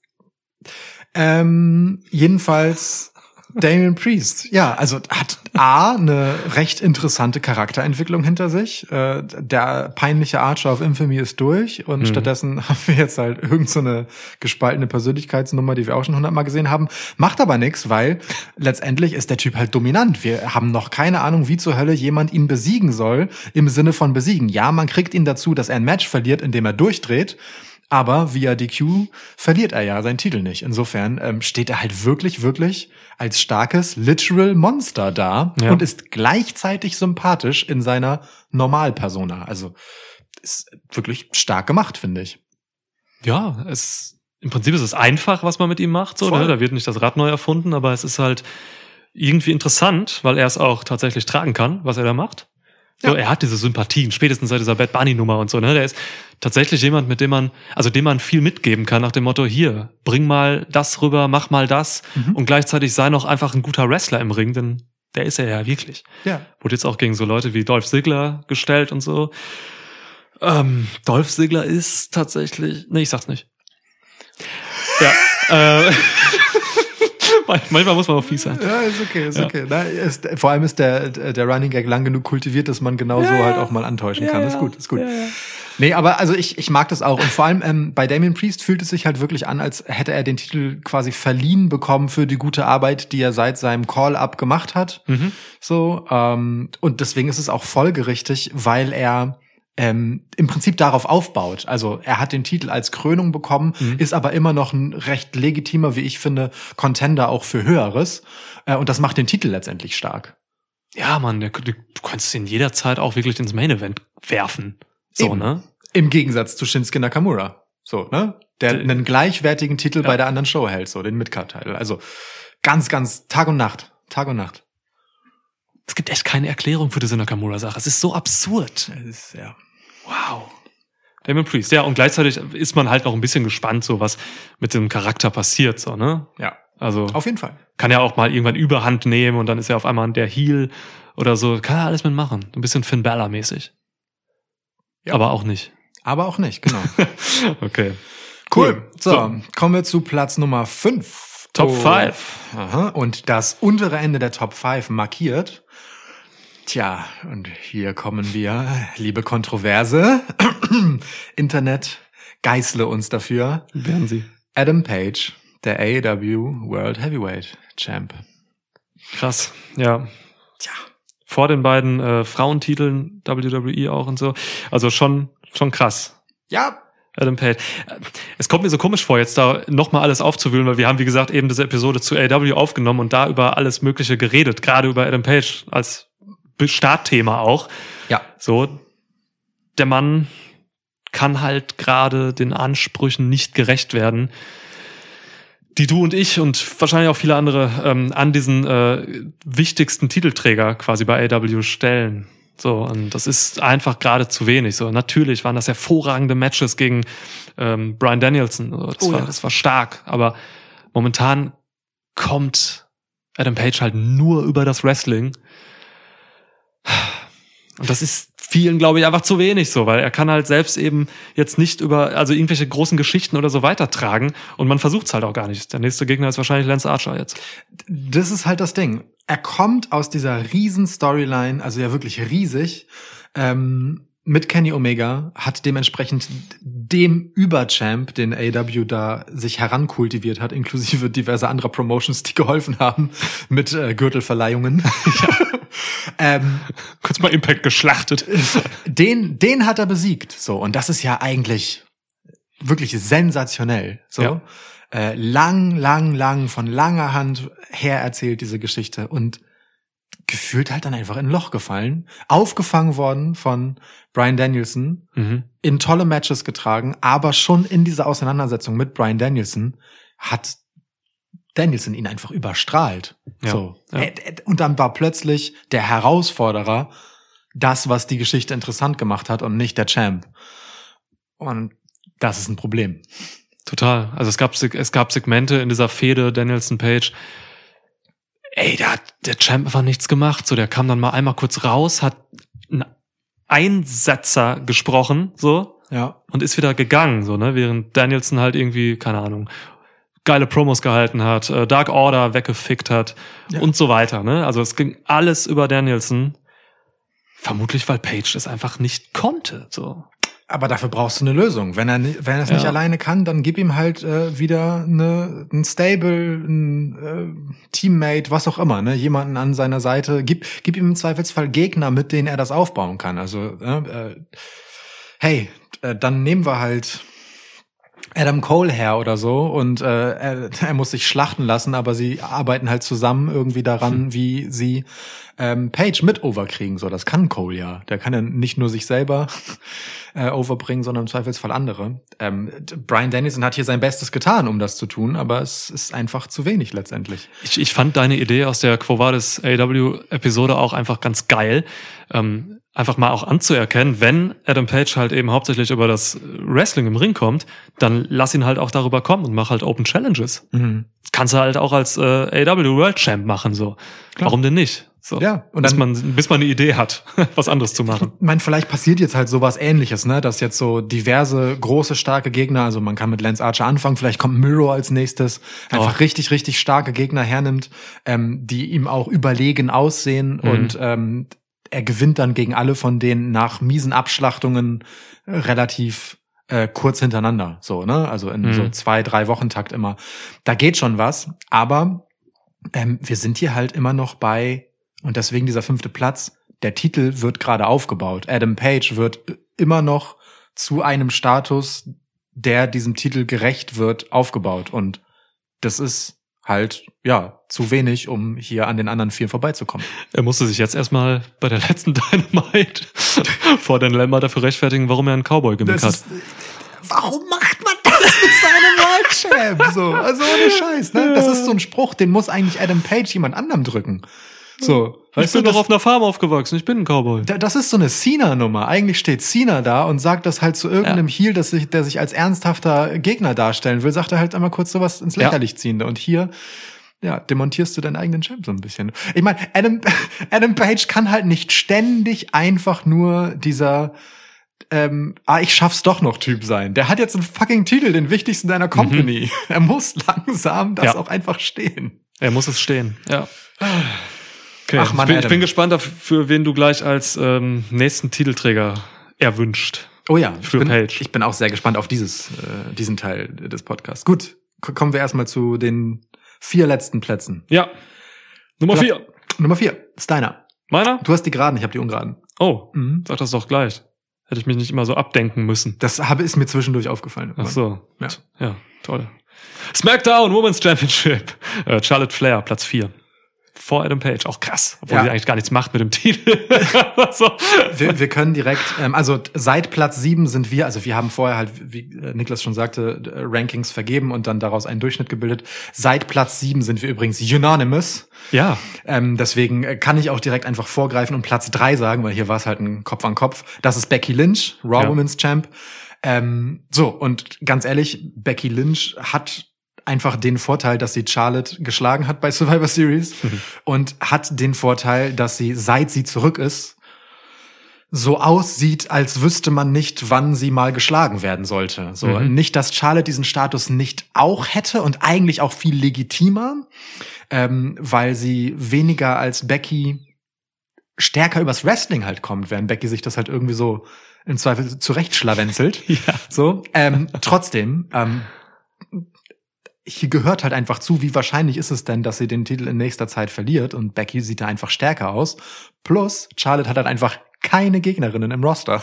Ähm, jedenfalls Damien Priest. Ja, also hat A, eine recht interessante Charakterentwicklung hinter sich. Äh, der peinliche Archer of Infamy ist durch und stattdessen haben wir jetzt halt irgend so eine gespaltene Persönlichkeitsnummer, die wir auch schon hundertmal gesehen haben. Macht aber nichts, weil letztendlich ist der Typ halt dominant. Wir haben noch keine Ahnung, wie zur Hölle jemand ihn besiegen soll, im Sinne von besiegen. Ja, man kriegt ihn dazu, dass er ein Match verliert, indem er durchdreht. Aber via DQ verliert er ja seinen Titel nicht. Insofern ähm, steht er halt wirklich, wirklich als starkes Literal Monster da Ja. und ist gleichzeitig sympathisch in seiner Normalpersona. Also ist wirklich stark gemacht, finde ich. Ja, es im Prinzip ist es einfach, was man mit ihm macht. So, ne? Da wird nicht das Rad neu erfunden, aber es ist halt irgendwie interessant, weil er es auch tatsächlich tragen kann, was er da macht. So, Ja. er hat diese Sympathien, spätestens seit dieser Bad Bunny Nummer und so. Ne? Der ist tatsächlich jemand, mit dem man, also dem man viel mitgeben kann, nach dem Motto: Hier, bring mal das rüber, mach mal das Mhm. und gleichzeitig sei noch einfach ein guter Wrestler im Ring, denn der ist er ja wirklich. Ja. Wurde jetzt auch gegen so Leute wie Dolph Ziggler gestellt und so. Ähm, Dolph Ziggler ist tatsächlich. Nee, ich sag's nicht. Ja. äh, manchmal muss man auch fies sein. Ja, ist okay, ist Ja. okay. Na, ist, vor allem ist der, der Running Gag lang genug kultiviert, dass man genau so halt auch mal antäuschen kann. Ist gut, ist gut. Nee, aber also ich, ich mag das auch. Und vor allem ähm, bei Damien Priest fühlt es sich halt wirklich an, als hätte er den Titel quasi verliehen bekommen für die gute Arbeit, die er seit seinem Call-Up gemacht hat. Mhm. So, ähm, und deswegen ist es auch folgerichtig, weil er ähm, im Prinzip darauf aufbaut. Also er hat den Titel als Krönung bekommen, ist aber immer noch ein recht legitimer, wie ich finde, Contender auch für Höheres. Äh, und das macht den Titel letztendlich stark. Ja, Mann, der, du, du kannst ihn jederzeit auch wirklich ins Main Event werfen. So, Eben. ne? Im Gegensatz zu Shinsuke Nakamura. So, ne? Der Der- einen gleichwertigen Titel Ja. bei der anderen Show hält, so den Midcard-Titel. Also ganz, ganz Tag und Nacht. Tag und Nacht. Es gibt echt keine Erklärung für diese Nakamura-Sache. Es ist so absurd. Das ist, ja. Wow. Damon Priest, ja, und gleichzeitig ist man halt noch ein bisschen gespannt, so was mit dem Charakter passiert, so, ne? Ja, Also auf jeden Fall. kann ja auch mal irgendwann Überhand nehmen und dann ist er auf einmal der Heel oder so. Kann er alles mitmachen. Ein bisschen Finn Balor-mäßig. Ja. Aber auch nicht. Aber auch nicht, genau. Okay. Cool. So, kommen wir zu Platz Nummer 5. Top five. Aha. Und das untere Ende der Top 5 markiert. Tja, und hier kommen wir, liebe Kontroverse. Internet, geißle uns dafür. Werden sie. Adam Page, der AEW World Heavyweight Champ. Krass. Ja. Tja. Vor den beiden äh, Frauentiteln, WWE auch und so. Also schon, schon krass. Ja, Adam Page. Es kommt mir so komisch vor, jetzt da nochmal alles aufzuwühlen, weil wir haben, wie gesagt, eben diese Episode zu AW aufgenommen und da über alles Mögliche geredet, gerade über Adam Page als Startthema auch. ja, So, der Mann kann halt gerade den Ansprüchen nicht gerecht werden, die du und ich und wahrscheinlich auch viele andere ähm, an diesen äh, wichtigsten Titelträger quasi bei AW stellen. So, und das ist einfach gerade zu wenig. So, natürlich waren das hervorragende Matches gegen ähm, Brian Danielson. So, das, Oh war, ja. das war stark, aber momentan kommt Adam Page halt nur über das Wrestling. Und das ist vielen, glaube ich, einfach zu wenig so, weil er kann halt selbst eben jetzt nicht über, also irgendwelche großen Geschichten oder so weitertragen und man versucht es halt auch gar nicht. Der nächste Gegner ist wahrscheinlich Lance Archer jetzt. das ist halt das Ding. Er kommt aus dieser riesen Storyline, also ja wirklich riesig, ähm, mit Kenny Omega, hat dementsprechend dem Überchamp, den AW da sich herankultiviert hat, inklusive diverser anderer Promotions, die geholfen haben mit äh, Gürtelverleihungen. ähm, Kurz mal Impact geschlachtet. den, den hat er besiegt. So, und das ist ja eigentlich wirklich sensationell. So. Ja. Äh, lang, lang, lang, von langer Hand her erzählt diese Geschichte. Und gefühlt halt dann einfach in ein Loch gefallen, aufgefangen worden von Brian Danielson, Mhm. in tolle Matches getragen, aber schon in dieser Auseinandersetzung mit Brian Danielson hat Danielson ihn einfach überstrahlt. Ja, So. ja. Äh, Und dann war plötzlich der Herausforderer das, was die Geschichte interessant gemacht hat und nicht der Champ. Und das ist ein Problem. Total. Also es gab, es gab Segmente in dieser Fehde Danielson Page. Ey, da hat der Champ einfach nichts gemacht. So, der kam dann mal einmal kurz raus, hat einen Einsatzer gesprochen, so, Ja. und ist wieder gegangen, so, ne, während Danielson halt irgendwie, keine Ahnung, geile Promos gehalten hat, äh, Dark Order weggefickt hat Ja. und so weiter, ne? Also es ging alles über Danielson. Vermutlich, weil Page das einfach nicht konnte, so. Aber dafür brauchst du eine Lösung. Wenn er, wenn er es nicht Ja. alleine kann, dann gib ihm halt äh, wieder eine, ein Stable, ein äh, Teammate, was auch immer, ne? Jemanden an seiner Seite. Gib, gib ihm im Zweifelsfall Gegner, mit denen er das aufbauen kann. Also, äh, äh, hey, äh, dann nehmen wir halt Adam Cole her oder so und äh, er, er muss sich schlachten lassen, aber sie arbeiten halt zusammen irgendwie daran, wie sie ähm, Page mit overkriegen. So, das kann Cole ja. Der kann ja nicht nur sich selber äh, overbringen, sondern im Zweifelsfall andere. Ähm, Brian Dennison hat hier sein Bestes getan, um das zu tun, aber es ist einfach zu wenig letztendlich. Ich, ich fand deine Idee aus der Quo Vadis AW-Episode auch einfach ganz geil. Ähm, einfach mal auch anzuerkennen, wenn Adam Page halt eben hauptsächlich über das Wrestling im Ring kommt, dann lass ihn halt auch darüber kommen und mach halt Open Challenges. Mhm. Das kannst du halt auch als äh, AW World Champ machen, so. Klar. Warum denn nicht? So. Ja, und bis dann- man, bis man eine Idee hat, was anderes zu machen. Ich meine, vielleicht passiert jetzt halt sowas ähnliches, ne? Dass jetzt so diverse große, starke Gegner, also man kann mit Lance Archer anfangen, vielleicht kommt Miro als nächstes, einfach Oh. richtig, richtig starke Gegner hernimmt, ähm, die ihm auch überlegen aussehen Mhm. und ähm, er gewinnt dann gegen alle von denen nach miesen Abschlachtungen relativ äh, kurz hintereinander, so, ne? Also in Mhm. so zwei, drei Wochen Takt immer. Da geht schon was, aber ähm, wir sind hier halt immer noch bei, und deswegen dieser fünfte Platz, der Titel wird gerade aufgebaut. Adam Page wird immer noch zu einem Status, der diesem Titel gerecht wird, aufgebaut. Und das ist halt, ja, zu wenig, um hier an den anderen vier vorbeizukommen. Er musste sich jetzt erstmal bei der letzten Dynamite vor Dan Lambert dafür rechtfertigen, warum er einen Cowboy gimmick hat. ist, warum macht man das mit seinem World Champ? So, also ohne Scheiß, ne? Das ist so ein Spruch, den muss eigentlich Adam Page jemand anderem drücken. So, Ich bin das- doch auf einer Farm aufgewachsen, ich bin ein Cowboy. Da- Das ist so eine Cena-Nummer. Eigentlich steht Cena da und sagt das halt zu irgendeinem Heel, dass sich, der sich als ernsthafter Gegner darstellen will, sagt er halt einmal kurz sowas ins Ja. Lächerlich ziehende. Und hier, ja, demontierst du deinen eigenen Champ so ein bisschen. Ich meine, Adam, Adam Page kann halt nicht ständig einfach nur dieser ähm, ah, ich schaff's doch noch Typ sein. Der hat jetzt einen fucking Titel, den wichtigsten deiner Company. Er muss langsam das Ja. auch einfach stehen. Er muss es stehen, ja. Okay, Ach, Mann, ich, bin, ich bin gespannt, auf, für wen du gleich als ähm, nächsten Titelträger erwünscht. Oh ja, Für ich bin, Page. ich bin auch sehr gespannt auf dieses, äh, diesen Teil des Podcasts. Gut, kommen wir erstmal zu den vier letzten Plätzen. Ja. Nummer Klar. vier. Nummer vier, Steiner. Meiner? Du hast die geraden, ich habe die ungeraden. Oh, Mhm. sag das doch gleich. Hätte ich mich nicht immer so abdenken müssen. Das habe ist mir zwischendurch aufgefallen. Ach so. Ja. Ja, toll. SmackDown Women's Championship. Äh, Charlotte Flair, Platz vier. Vor Adam Page. Auch krass. Obwohl Ja. sie eigentlich gar nichts macht mit dem Titel. so. Wir, wir können direkt, ähm, also seit Platz sieben sind wir, also wir haben vorher halt, wie äh, Niklas schon sagte, äh, Rankings vergeben und dann daraus einen Durchschnitt gebildet. Seit Platz sieben sind wir übrigens unanimous. Ja. Ähm, deswegen äh, kann ich auch direkt einfach vorgreifen und Platz drei sagen, weil hier war es halt ein Kopf an Kopf. Das ist Becky Lynch, Raw Ja. Women's Champ. Ähm, so, und ganz ehrlich, Becky Lynch hat einfach den Vorteil, dass sie Charlotte geschlagen hat bei Survivor Series und hat den Vorteil, dass sie, seit sie zurück ist, so aussieht, als wüsste man nicht, wann sie mal geschlagen werden sollte. So Mhm. nicht, dass Charlotte diesen Status nicht auch hätte und eigentlich auch viel legitimer, ähm, weil sie weniger als Becky stärker übers Wrestling halt kommt, während Becky sich das halt irgendwie so im Zweifel zurechtschlawenzelt. Ja. So, ähm, trotzdem, ähm, hier gehört halt einfach zu, wie wahrscheinlich ist es denn, dass sie den Titel in nächster Zeit verliert und Becky sieht da einfach stärker aus. Plus, Charlotte hat halt einfach keine Gegnerinnen im Roster.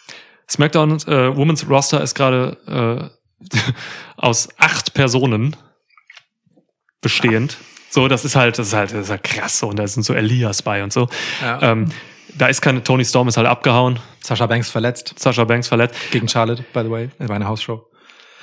SmackDown äh, Women's Roster ist gerade äh, aus acht Personen bestehend. So, das ist halt, das ist halt, das ist halt krass. Und da sind so Elias bei und so. Ja. Ähm, da ist keine, Tony Storm ist halt abgehauen. Sascha Banks verletzt. Sascha Banks verletzt. Gegen Charlotte, by the way. Das war eine Hausshow.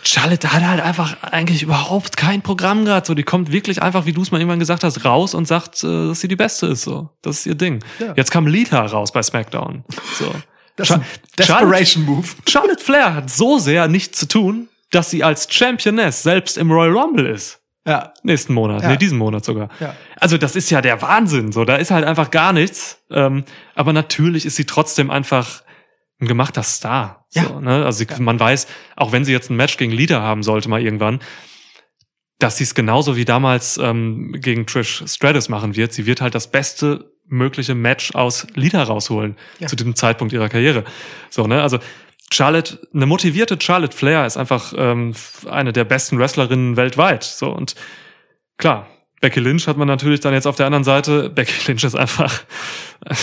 Charlotte hat halt einfach eigentlich überhaupt kein Programm gerade. So, die kommt wirklich einfach, wie du es mal irgendwann gesagt hast, raus und sagt, äh, dass sie die Beste ist. So, das ist ihr Ding. Ja. Jetzt kam Lita raus bei SmackDown. So, Das ist ein Desperation Move. Charlotte Flair hat so sehr nichts zu tun, dass sie als Championess selbst im Royal Rumble ist. Ja. Nächsten Monat, Ja. nee, diesen Monat sogar. Ja. Also das ist ja der Wahnsinn. So, da ist halt einfach gar nichts. Ähm, aber natürlich ist sie trotzdem einfach ein gemachter Star. Ja. So, ne? Also sie, man weiß, auch wenn sie jetzt ein Match gegen Lita haben sollte mal irgendwann, dass sie es genauso wie damals ähm, gegen Trish Stratus machen wird. Sie wird halt das beste mögliche Match aus Lita rausholen Ja. zu diesem Zeitpunkt ihrer Karriere. So, ne? Also Charlotte, eine motivierte Charlotte Flair ist einfach ähm, eine der besten Wrestlerinnen weltweit. So und klar, Becky Lynch hat man natürlich dann jetzt auf der anderen Seite. Becky Lynch ist einfach äh,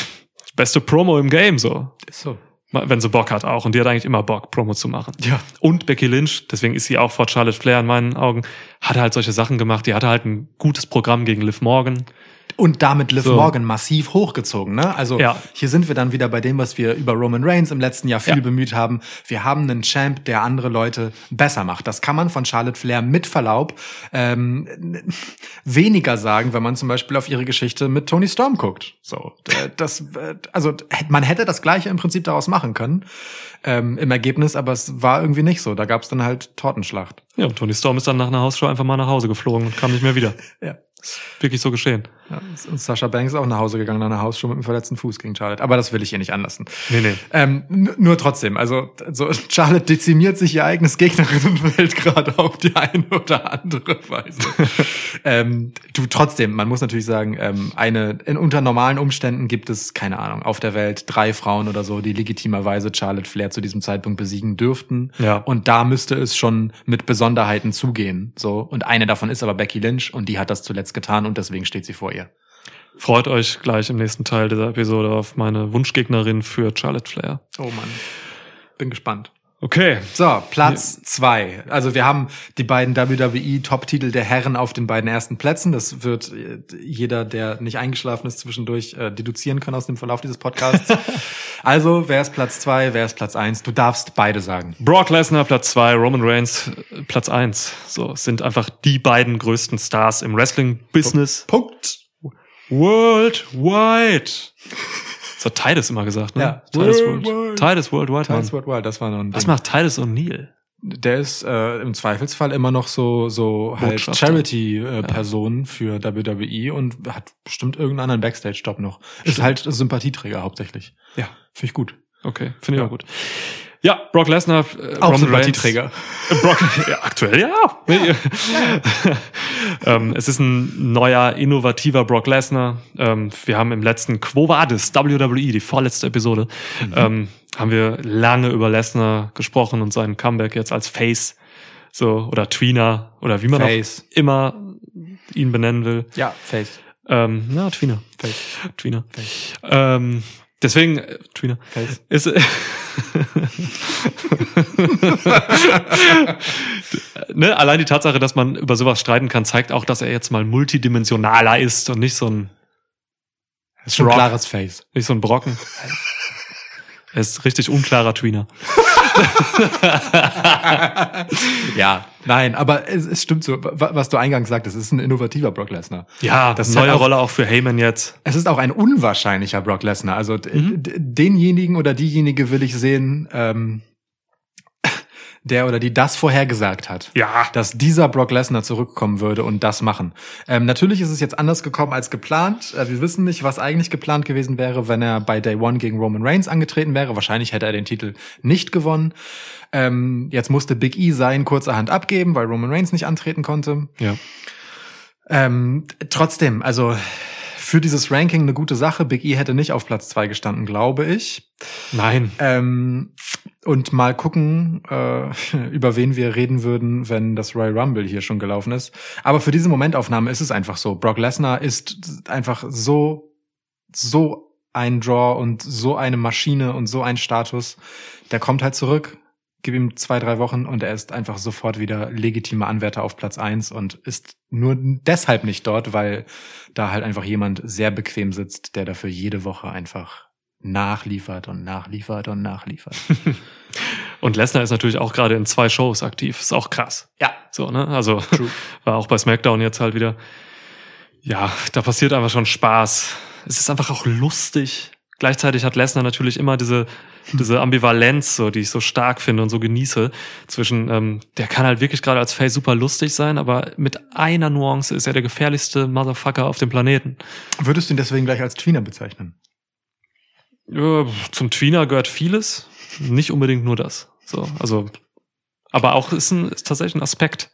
beste Promo im Game, so Ist so. Wenn sie Bock hat auch. Und die hat eigentlich immer Bock, Promo zu machen. Ja. Und Becky Lynch, deswegen ist sie auch vor Charlotte Flair in meinen Augen, hat halt solche Sachen gemacht. Die hatte halt ein gutes Programm gegen Liv Morgan. Und damit Liv So. Morgan massiv hochgezogen, ne? Also Ja. hier sind wir dann wieder bei dem, was wir über Roman Reigns im letzten Jahr viel Ja. bemüht haben. Wir haben einen Champ, der andere Leute besser macht. Das kann man von Charlotte Flair mit Verlaub ähm, weniger sagen, wenn man zum Beispiel auf ihre Geschichte mit Tony Storm guckt. So, das, äh, also man hätte das Gleiche im Prinzip daraus machen können ähm, im Ergebnis, aber es war irgendwie nicht so. Da gab es dann halt Tortenschlacht. Ja, und Tony Storm ist dann nach einer Hausshow einfach mal nach Hause geflogen und kam nicht mehr wieder. Ja. Wirklich so geschehen. Ja, und Sascha Banks ist auch nach Hause gegangen nach einer Hausshow mit einem verletzten Fuß gegen Charlotte. Aber das will ich ihr nicht anlassen. Nee, nee. Ähm, nur trotzdem, also so, Charlotte dezimiert sich ihr eigenes Gegnerinnenfeld gerade auf die eine oder andere Weise. ähm, du trotzdem, man muss natürlich sagen, ähm, eine in unter normalen Umständen gibt es keine Ahnung auf der Welt drei Frauen oder so, die legitimerweise Charlotte Flair zu diesem Zeitpunkt besiegen dürften. Ja. Und da müsste es schon mit Besonderheiten zugehen. So und eine davon ist aber Becky Lynch und die hat das zuletzt getan und deswegen steht sie vor ihr. Freut euch gleich im nächsten Teil dieser Episode auf meine Wunschgegnerin für Charlotte Flair. Oh Mann, bin gespannt. Okay. So, Platz zwei. Also wir haben die beiden WWE-Top-Titel der Herren auf den beiden ersten Plätzen. Das wird äh, jeder, der nicht eingeschlafen ist, zwischendurch äh, deduzieren können aus dem Verlauf dieses Podcasts. also, wer ist Platz zwei, wer ist Platz eins? Du darfst beide sagen. Brock Lesnar Platz zwei, Roman Reigns äh, Platz eins. So, sind einfach die beiden größten Stars im Wrestling-Business. Punkt. Worldwide. Das hat Titus immer gesagt, ne? Ja. Titus, Worldwide. World. Titus Worldwide. Titus Worldwide, das war noch ein Was macht Titus O'Neill? Der ist äh, im Zweifelsfall immer noch so so halt. Charity-Person für WWE und hat bestimmt irgendeinen anderen Backstage-Job noch. Ist halt Sympathieträger hauptsächlich. Ja. Finde ich gut. Okay, finde ich Ja. auch gut. Ja, Brock Lesnar, äh, Auch Roman Sympathieträger. Äh, Brock, ja, aktuell ja. ähm, es ist ein neuer, innovativer Brock Lesnar. Ähm, wir haben im letzten Quo Vadis, WWE, die vorletzte Episode, ähm, haben wir lange über Lesnar gesprochen und seinen Comeback jetzt als Face, so, oder Tweener, oder wie man Face. auch immer ihn benennen will. Ja, Face. Ähm, na, Tweener. Face. Tweener. Ähm, deswegen, äh. Face. Ist, ne, allein die Tatsache, dass man über sowas streiten kann, zeigt auch, dass er jetzt mal multidimensionaler ist und nicht so ein, ist schon klares Face. nicht so ein Brocken. Er ist richtig unklarer Tweener. ja, nein, aber es, es stimmt so, wa- was du eingangs sagtest, es ist ein innovativer Brock Lesnar. Ja, Das ist halt neue auch- Rolle auch für Heyman jetzt. Es ist auch ein unwahrscheinlicher Brock Lesnar. Also Mhm. denjenigen oder diejenige will ich sehen, ähm, der oder die das vorhergesagt hat. Ja. Dass dieser Brock Lesnar zurückkommen würde und das machen. Ähm, natürlich ist es jetzt anders gekommen als geplant. Äh, wir wissen nicht, was eigentlich geplant gewesen wäre, wenn er bei Day One gegen Roman Reigns angetreten wäre. Wahrscheinlich hätte er den Titel nicht gewonnen. Ähm, jetzt musste Big E seinen kurzerhand abgeben, weil Roman Reigns nicht antreten konnte. Ja. Ähm, trotzdem, also für dieses Ranking eine gute Sache. Big E hätte nicht auf Platz zwei gestanden, glaube ich. Nein. Ähm, und mal gucken, äh, über wen wir reden würden, wenn das Royal Rumble hier schon gelaufen ist. Aber für diese Momentaufnahme ist es einfach so. Brock Lesnar ist einfach so, so ein Draw und so eine Maschine und so ein Status. Der kommt halt zurück. Gib ihm zwei, drei Wochen und er ist einfach sofort wieder legitimer Anwärter auf Platz eins und ist nur deshalb nicht dort, weil da halt einfach jemand sehr bequem sitzt, der dafür jede Woche einfach nachliefert und nachliefert und nachliefert. Und Lesnar ist natürlich auch gerade in zwei Shows aktiv. Ist auch krass. ja, So, ne? Also True. war auch bei SmackDown jetzt halt wieder. Ja, da passiert einfach schon Spaß. Es ist einfach auch lustig. Gleichzeitig hat Lesnar natürlich immer diese, diese Ambivalenz, so, die ich so stark finde und so genieße. Zwischen, ähm, der kann halt wirklich gerade als Face super lustig sein, aber mit einer Nuance ist er der gefährlichste Motherfucker auf dem Planeten. Würdest du ihn deswegen gleich als Tweener bezeichnen? Ja, zum Tweener gehört vieles, nicht unbedingt nur das. So, also, aber auch ist, ein, ist tatsächlich ein Aspekt,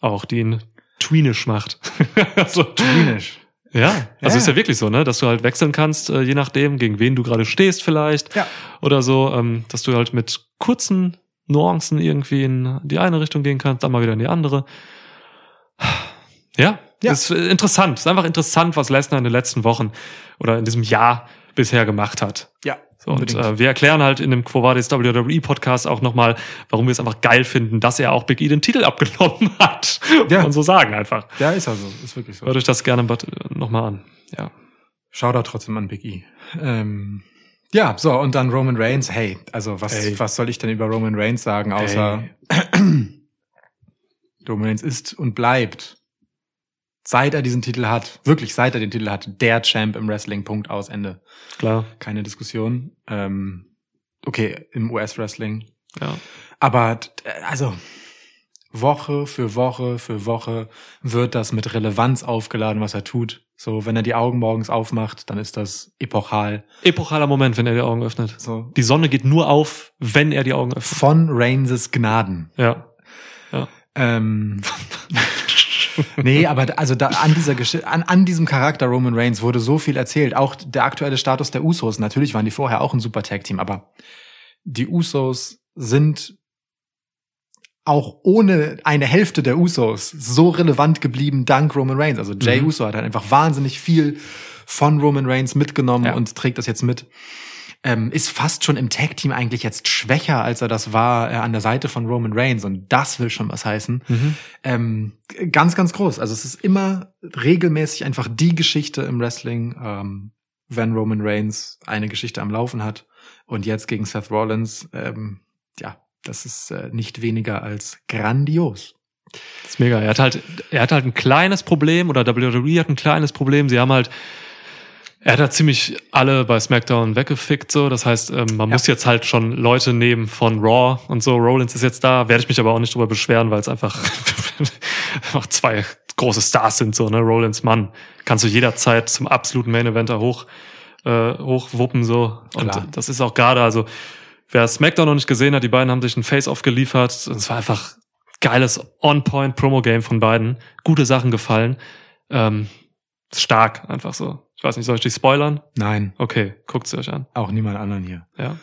auch die ihn tweenisch macht. also, Tweenish. Ja, also Ja. ist ja wirklich so, ne, dass du halt wechseln kannst, äh, je nachdem, gegen wen du gerade stehst vielleicht Ja. oder so, ähm, dass du halt mit kurzen Nuancen irgendwie in die eine Richtung gehen kannst, dann mal wieder in die andere. Ja, Ja. ist äh, interessant. Ist einfach interessant, was Lesnar in den letzten Wochen oder in diesem Jahr bisher gemacht hat. Ja, und äh, wir erklären halt in dem Quo Vadis WWE Podcast auch nochmal, warum wir es einfach geil finden, dass er auch Big E den Titel abgenommen hat. Ja. Und so sagen einfach. ja, ist also, ist wirklich so. Hört euch das gerne nochmal an. Ja. Shoutout trotzdem an Big E. Ähm, ja, so, und dann Roman Reigns. Hey, also was, Ey. was soll ich denn über Roman Reigns sagen, außer Roman Reigns ist und bleibt, seit er diesen Titel hat, wirklich seit er den Titel hat, der Champ im Wrestling, Punkt aus, Ende. Klar. Keine Diskussion. Ähm, okay, im US-Wrestling. Ja. Aber also Woche für Woche für Woche wird das mit Relevanz aufgeladen, was er tut. So, wenn er die Augen morgens aufmacht, dann ist das epochal. Epochaler Moment, wenn er die Augen öffnet. So Die Sonne geht nur auf, wenn er die Augen öffnet. von Reigns Gnaden. Ja. Ähm, nee, aber also da an dieser Gesch an, an diesem Charakter Roman Reigns wurde so viel erzählt. Auch der aktuelle Status der Usos. Natürlich waren die vorher auch ein super Tag Team, aber die Usos sind auch ohne eine Hälfte der Usos so relevant geblieben dank Roman Reigns. Also Jay Mhm. Uso hat halt einfach wahnsinnig viel von Roman Reigns mitgenommen Ja. und trägt das jetzt mit. Ähm, ist fast schon im Tag Team eigentlich jetzt schwächer, als er das war äh, an der Seite von Roman Reigns. Und das will schon was heißen. Mhm. Ähm, ganz, ganz groß. Also es ist immer regelmäßig einfach die Geschichte im Wrestling, ähm, wenn Roman Reigns eine Geschichte am Laufen hat. Und jetzt gegen Seth Rollins, ähm, ja, das ist äh, nicht weniger als grandios. Das ist mega. Er hat halt, er hat halt ein kleines Problem oder WWE hat ein kleines Problem. Sie haben halt, er hat halt ziemlich alle bei SmackDown weggefickt, so. Das heißt, ähm, man Ja. muss jetzt halt schon Leute nehmen von Raw und so. Rollins ist jetzt da, werde ich mich aber auch nicht drüber beschweren, weil es einfach, einfach zwei große Stars sind, so, ne? Rollins Mann. Kannst du jederzeit zum absoluten Main Eventer hoch, äh, hochwuppen, so. Und Klar. das ist auch gerade, also, wer SmackDown noch nicht gesehen hat, die beiden haben sich ein Face-Off geliefert. Und es war einfach geiles On-Point-Promo-Game von beiden. Gute Sachen gefallen. Ähm, stark, einfach so. Ich weiß nicht, soll ich dich spoilern? Nein, Okay, guckt's euch an. auch niemand anderen hier. Ja.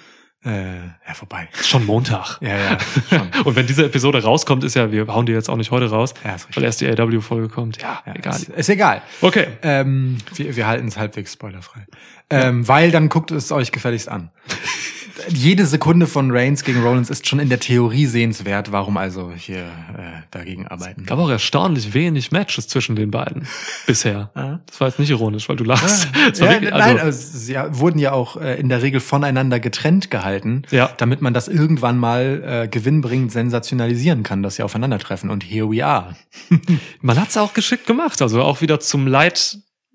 Äh, ja, vorbei. Ist schon Montag. Ja, ja, schon. Und wenn diese Episode rauskommt, ist ja, wir hauen die jetzt auch nicht heute raus, Ja, ist richtig. weil erst die AW-Folge kommt. Ja, Ja, egal. Ist, ist egal. Okay. Ähm, wir, wir halten es halbwegs spoilerfrei. Ähm, Weil dann guckt es euch gefälligst an. Jede Sekunde von Reigns gegen Rollins ist schon in der Theorie sehenswert. Warum also hier äh, dagegen arbeiten? Gab auch erstaunlich wenig Matches zwischen den beiden bisher. Ah. Das war jetzt nicht ironisch, weil du lachst. War Ja, wirklich- nein, also- also, sie wurden ja auch äh, in der Regel voneinander getrennt gehalten, Ja. damit man das irgendwann mal äh, gewinnbringend sensationalisieren kann, dass sie aufeinandertreffen. Und here we are. Man hat's auch geschickt gemacht, also auch wieder zum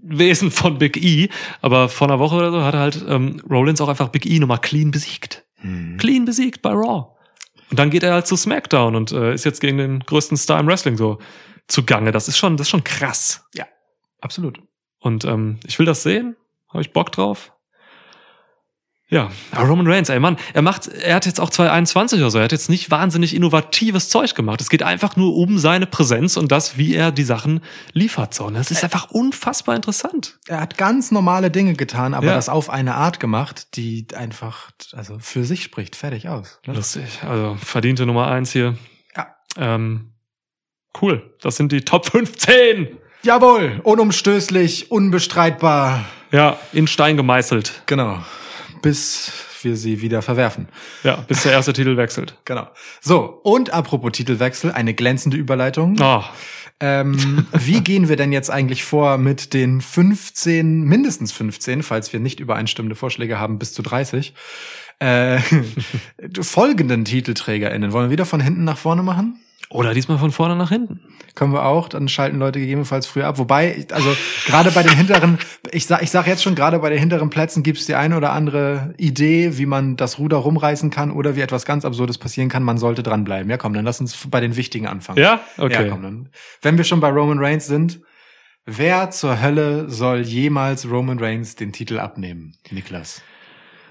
Leidwesen von Big E. Aber vor einer Woche oder so hat halt ähm, Rollins auch einfach Big E nochmal clean besiegt. Clean besiegt bei Raw. Und dann geht er halt zu SmackDown und äh, ist jetzt gegen den größten Star im Wrestling so zugange. Das ist schon, das ist schon krass. Absolut. Und ähm, ich will das sehen. Habe ich Bock drauf. Ja, Roman Reigns, ey Mann, er macht, er hat jetzt auch 2021 oder so, er hat jetzt nicht wahnsinnig innovatives Zeug gemacht. Es geht einfach nur um seine Präsenz und das, wie er die Sachen liefert. So, und das ist einfach unfassbar interessant. Er hat ganz normale Dinge getan, aber Ja. das auf eine Art gemacht, die einfach also für sich spricht. Fertig aus. ne? Lustig. Also verdiente Nummer eins hier. Ja. Ähm, cool. Das sind die Top 15. Jawohl, unumstößlich, unbestreitbar. Ja, in Stein gemeißelt. Genau. Bis wir sie wieder verwerfen. Ja, bis der erste Titel wechselt. Genau. So, und apropos Titelwechsel, eine glänzende Überleitung. Oh, Ähm, wie gehen wir denn jetzt eigentlich vor mit den 15, mindestens 15, falls wir nicht übereinstimmende Vorschläge haben, bis zu 30, äh, folgenden TitelträgerInnen? Wollen wir wieder von hinten nach vorne machen? Oder diesmal von vorne nach hinten. Können wir auch, dann schalten Leute gegebenenfalls früher ab. Wobei, also gerade bei den hinteren, ich sag, ich sag jetzt schon, gerade bei den hinteren Plätzen gibt es die eine oder andere Idee, wie man das Ruder rumreißen kann oder wie etwas ganz Absurdes passieren kann. Man sollte dranbleiben. Ja, komm, dann lass uns bei den wichtigen anfangen. Ja? Okay. Ja, komm, dann. Wenn wir schon bei Roman Reigns sind, wer zur Hölle soll jemals Roman Reigns den Titel abnehmen, Niklas?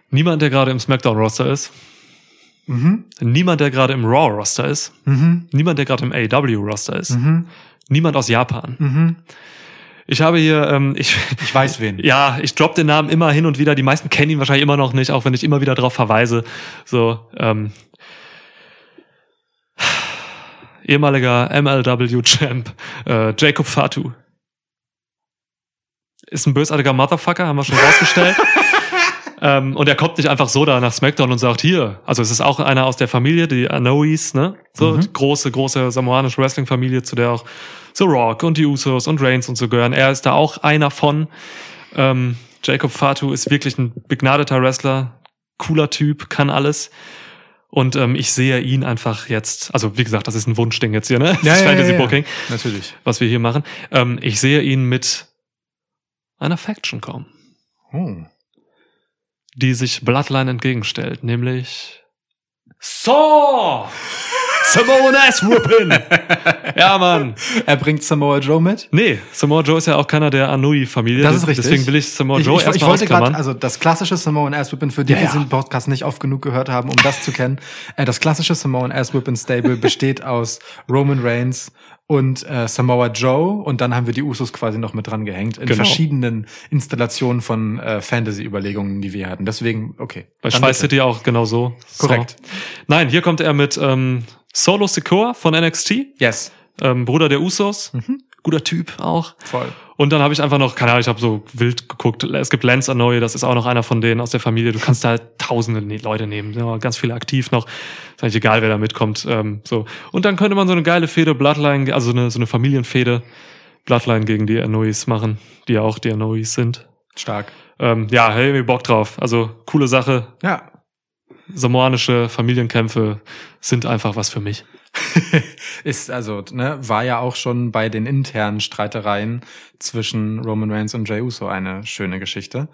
Niemand, der gerade im SmackDown-Roster ist. Mhm. Niemand, der gerade im Raw-Roster ist. Mhm. Niemand, der gerade im AEW-Roster ist. Mhm. Niemand aus Japan. Mhm. Ich habe hier, ähm, ich, Ich weiß wen. ja, ich droppe den Namen immer hin und wieder. Die meisten kennen ihn wahrscheinlich immer noch nicht, auch wenn ich immer wieder darauf verweise. So, ähm, ehemaliger MLW-Champ, äh, Jacob Fatu. Ist ein bösartiger Motherfucker, haben wir schon rausgestellt. Ähm, und er kommt nicht einfach so da nach SmackDown und sagt, hier, also es ist auch einer aus der Familie, die Anois, ne? So, Mhm. große, große samoanische Wrestling-Familie, zu der auch The Rock und die Usos und Reigns und so gehören. Er ist da auch einer von. Ähm, Jacob Fatu ist wirklich ein begnadeter Wrestler, cooler Typ, kann alles. Und ähm, ich sehe ihn einfach jetzt, also wie gesagt, das ist ein Wunschding jetzt hier, ne? Das ist Fantasy Booking, Natürlich. was wir hier machen. Ähm, ich sehe ihn mit einer Faction kommen, Oh. Die sich Bloodline entgegenstellt, nämlich Saw! Samoan Ass Whoopin! ja, Mann. Er bringt Samoa Joe mit. Nee, Samoa Joe ist ja auch keiner der Anui-Familie. Das ist richtig. Deswegen will ich Samoa Ich, Joe ich, ich erstmal wollte gerade, also das klassische Samoan Ass Whipping, für die, Ja, die diesen Podcast nicht oft genug gehört haben, um das zu kennen. Äh, das klassische Samoan Ass Whipping Stable besteht aus Roman Reigns und äh, Samoa Joe und dann haben wir die Usos quasi noch mit dran gehängt in Genau. verschiedenen Installationen von äh, Fantasy-Überlegungen, die wir hatten. Deswegen, okay. Bei Schweiß. City auch genau so. Korrekt. So. Nein, hier kommt er mit ähm, Solo Secure von NXT, Yes. Ähm, Bruder der Usos. Mhm. Guter Typ auch. Voll. Und dann habe ich einfach noch, keine Ahnung, ich habe so wild geguckt. Es gibt Lance Anoy, das ist auch noch einer von denen aus der Familie. Du kannst da halt tausende ne- Leute nehmen, ja, ganz viele aktiv noch. Ist eigentlich egal, wer da mitkommt. Ähm, so. Und dann könnte man so eine geile Fehde Bloodline, also eine, so eine Familienfehde Bloodline gegen die Anois machen, die ja auch die Anois sind. Stark. Ähm, ja, hey, mir Bock drauf. Also coole Sache. Ja. Samoanische Familienkämpfe sind einfach was für mich. ist also, ne, war ja auch schon bei den internen Streitereien zwischen Roman Reigns und Jey Uso eine schöne Geschichte.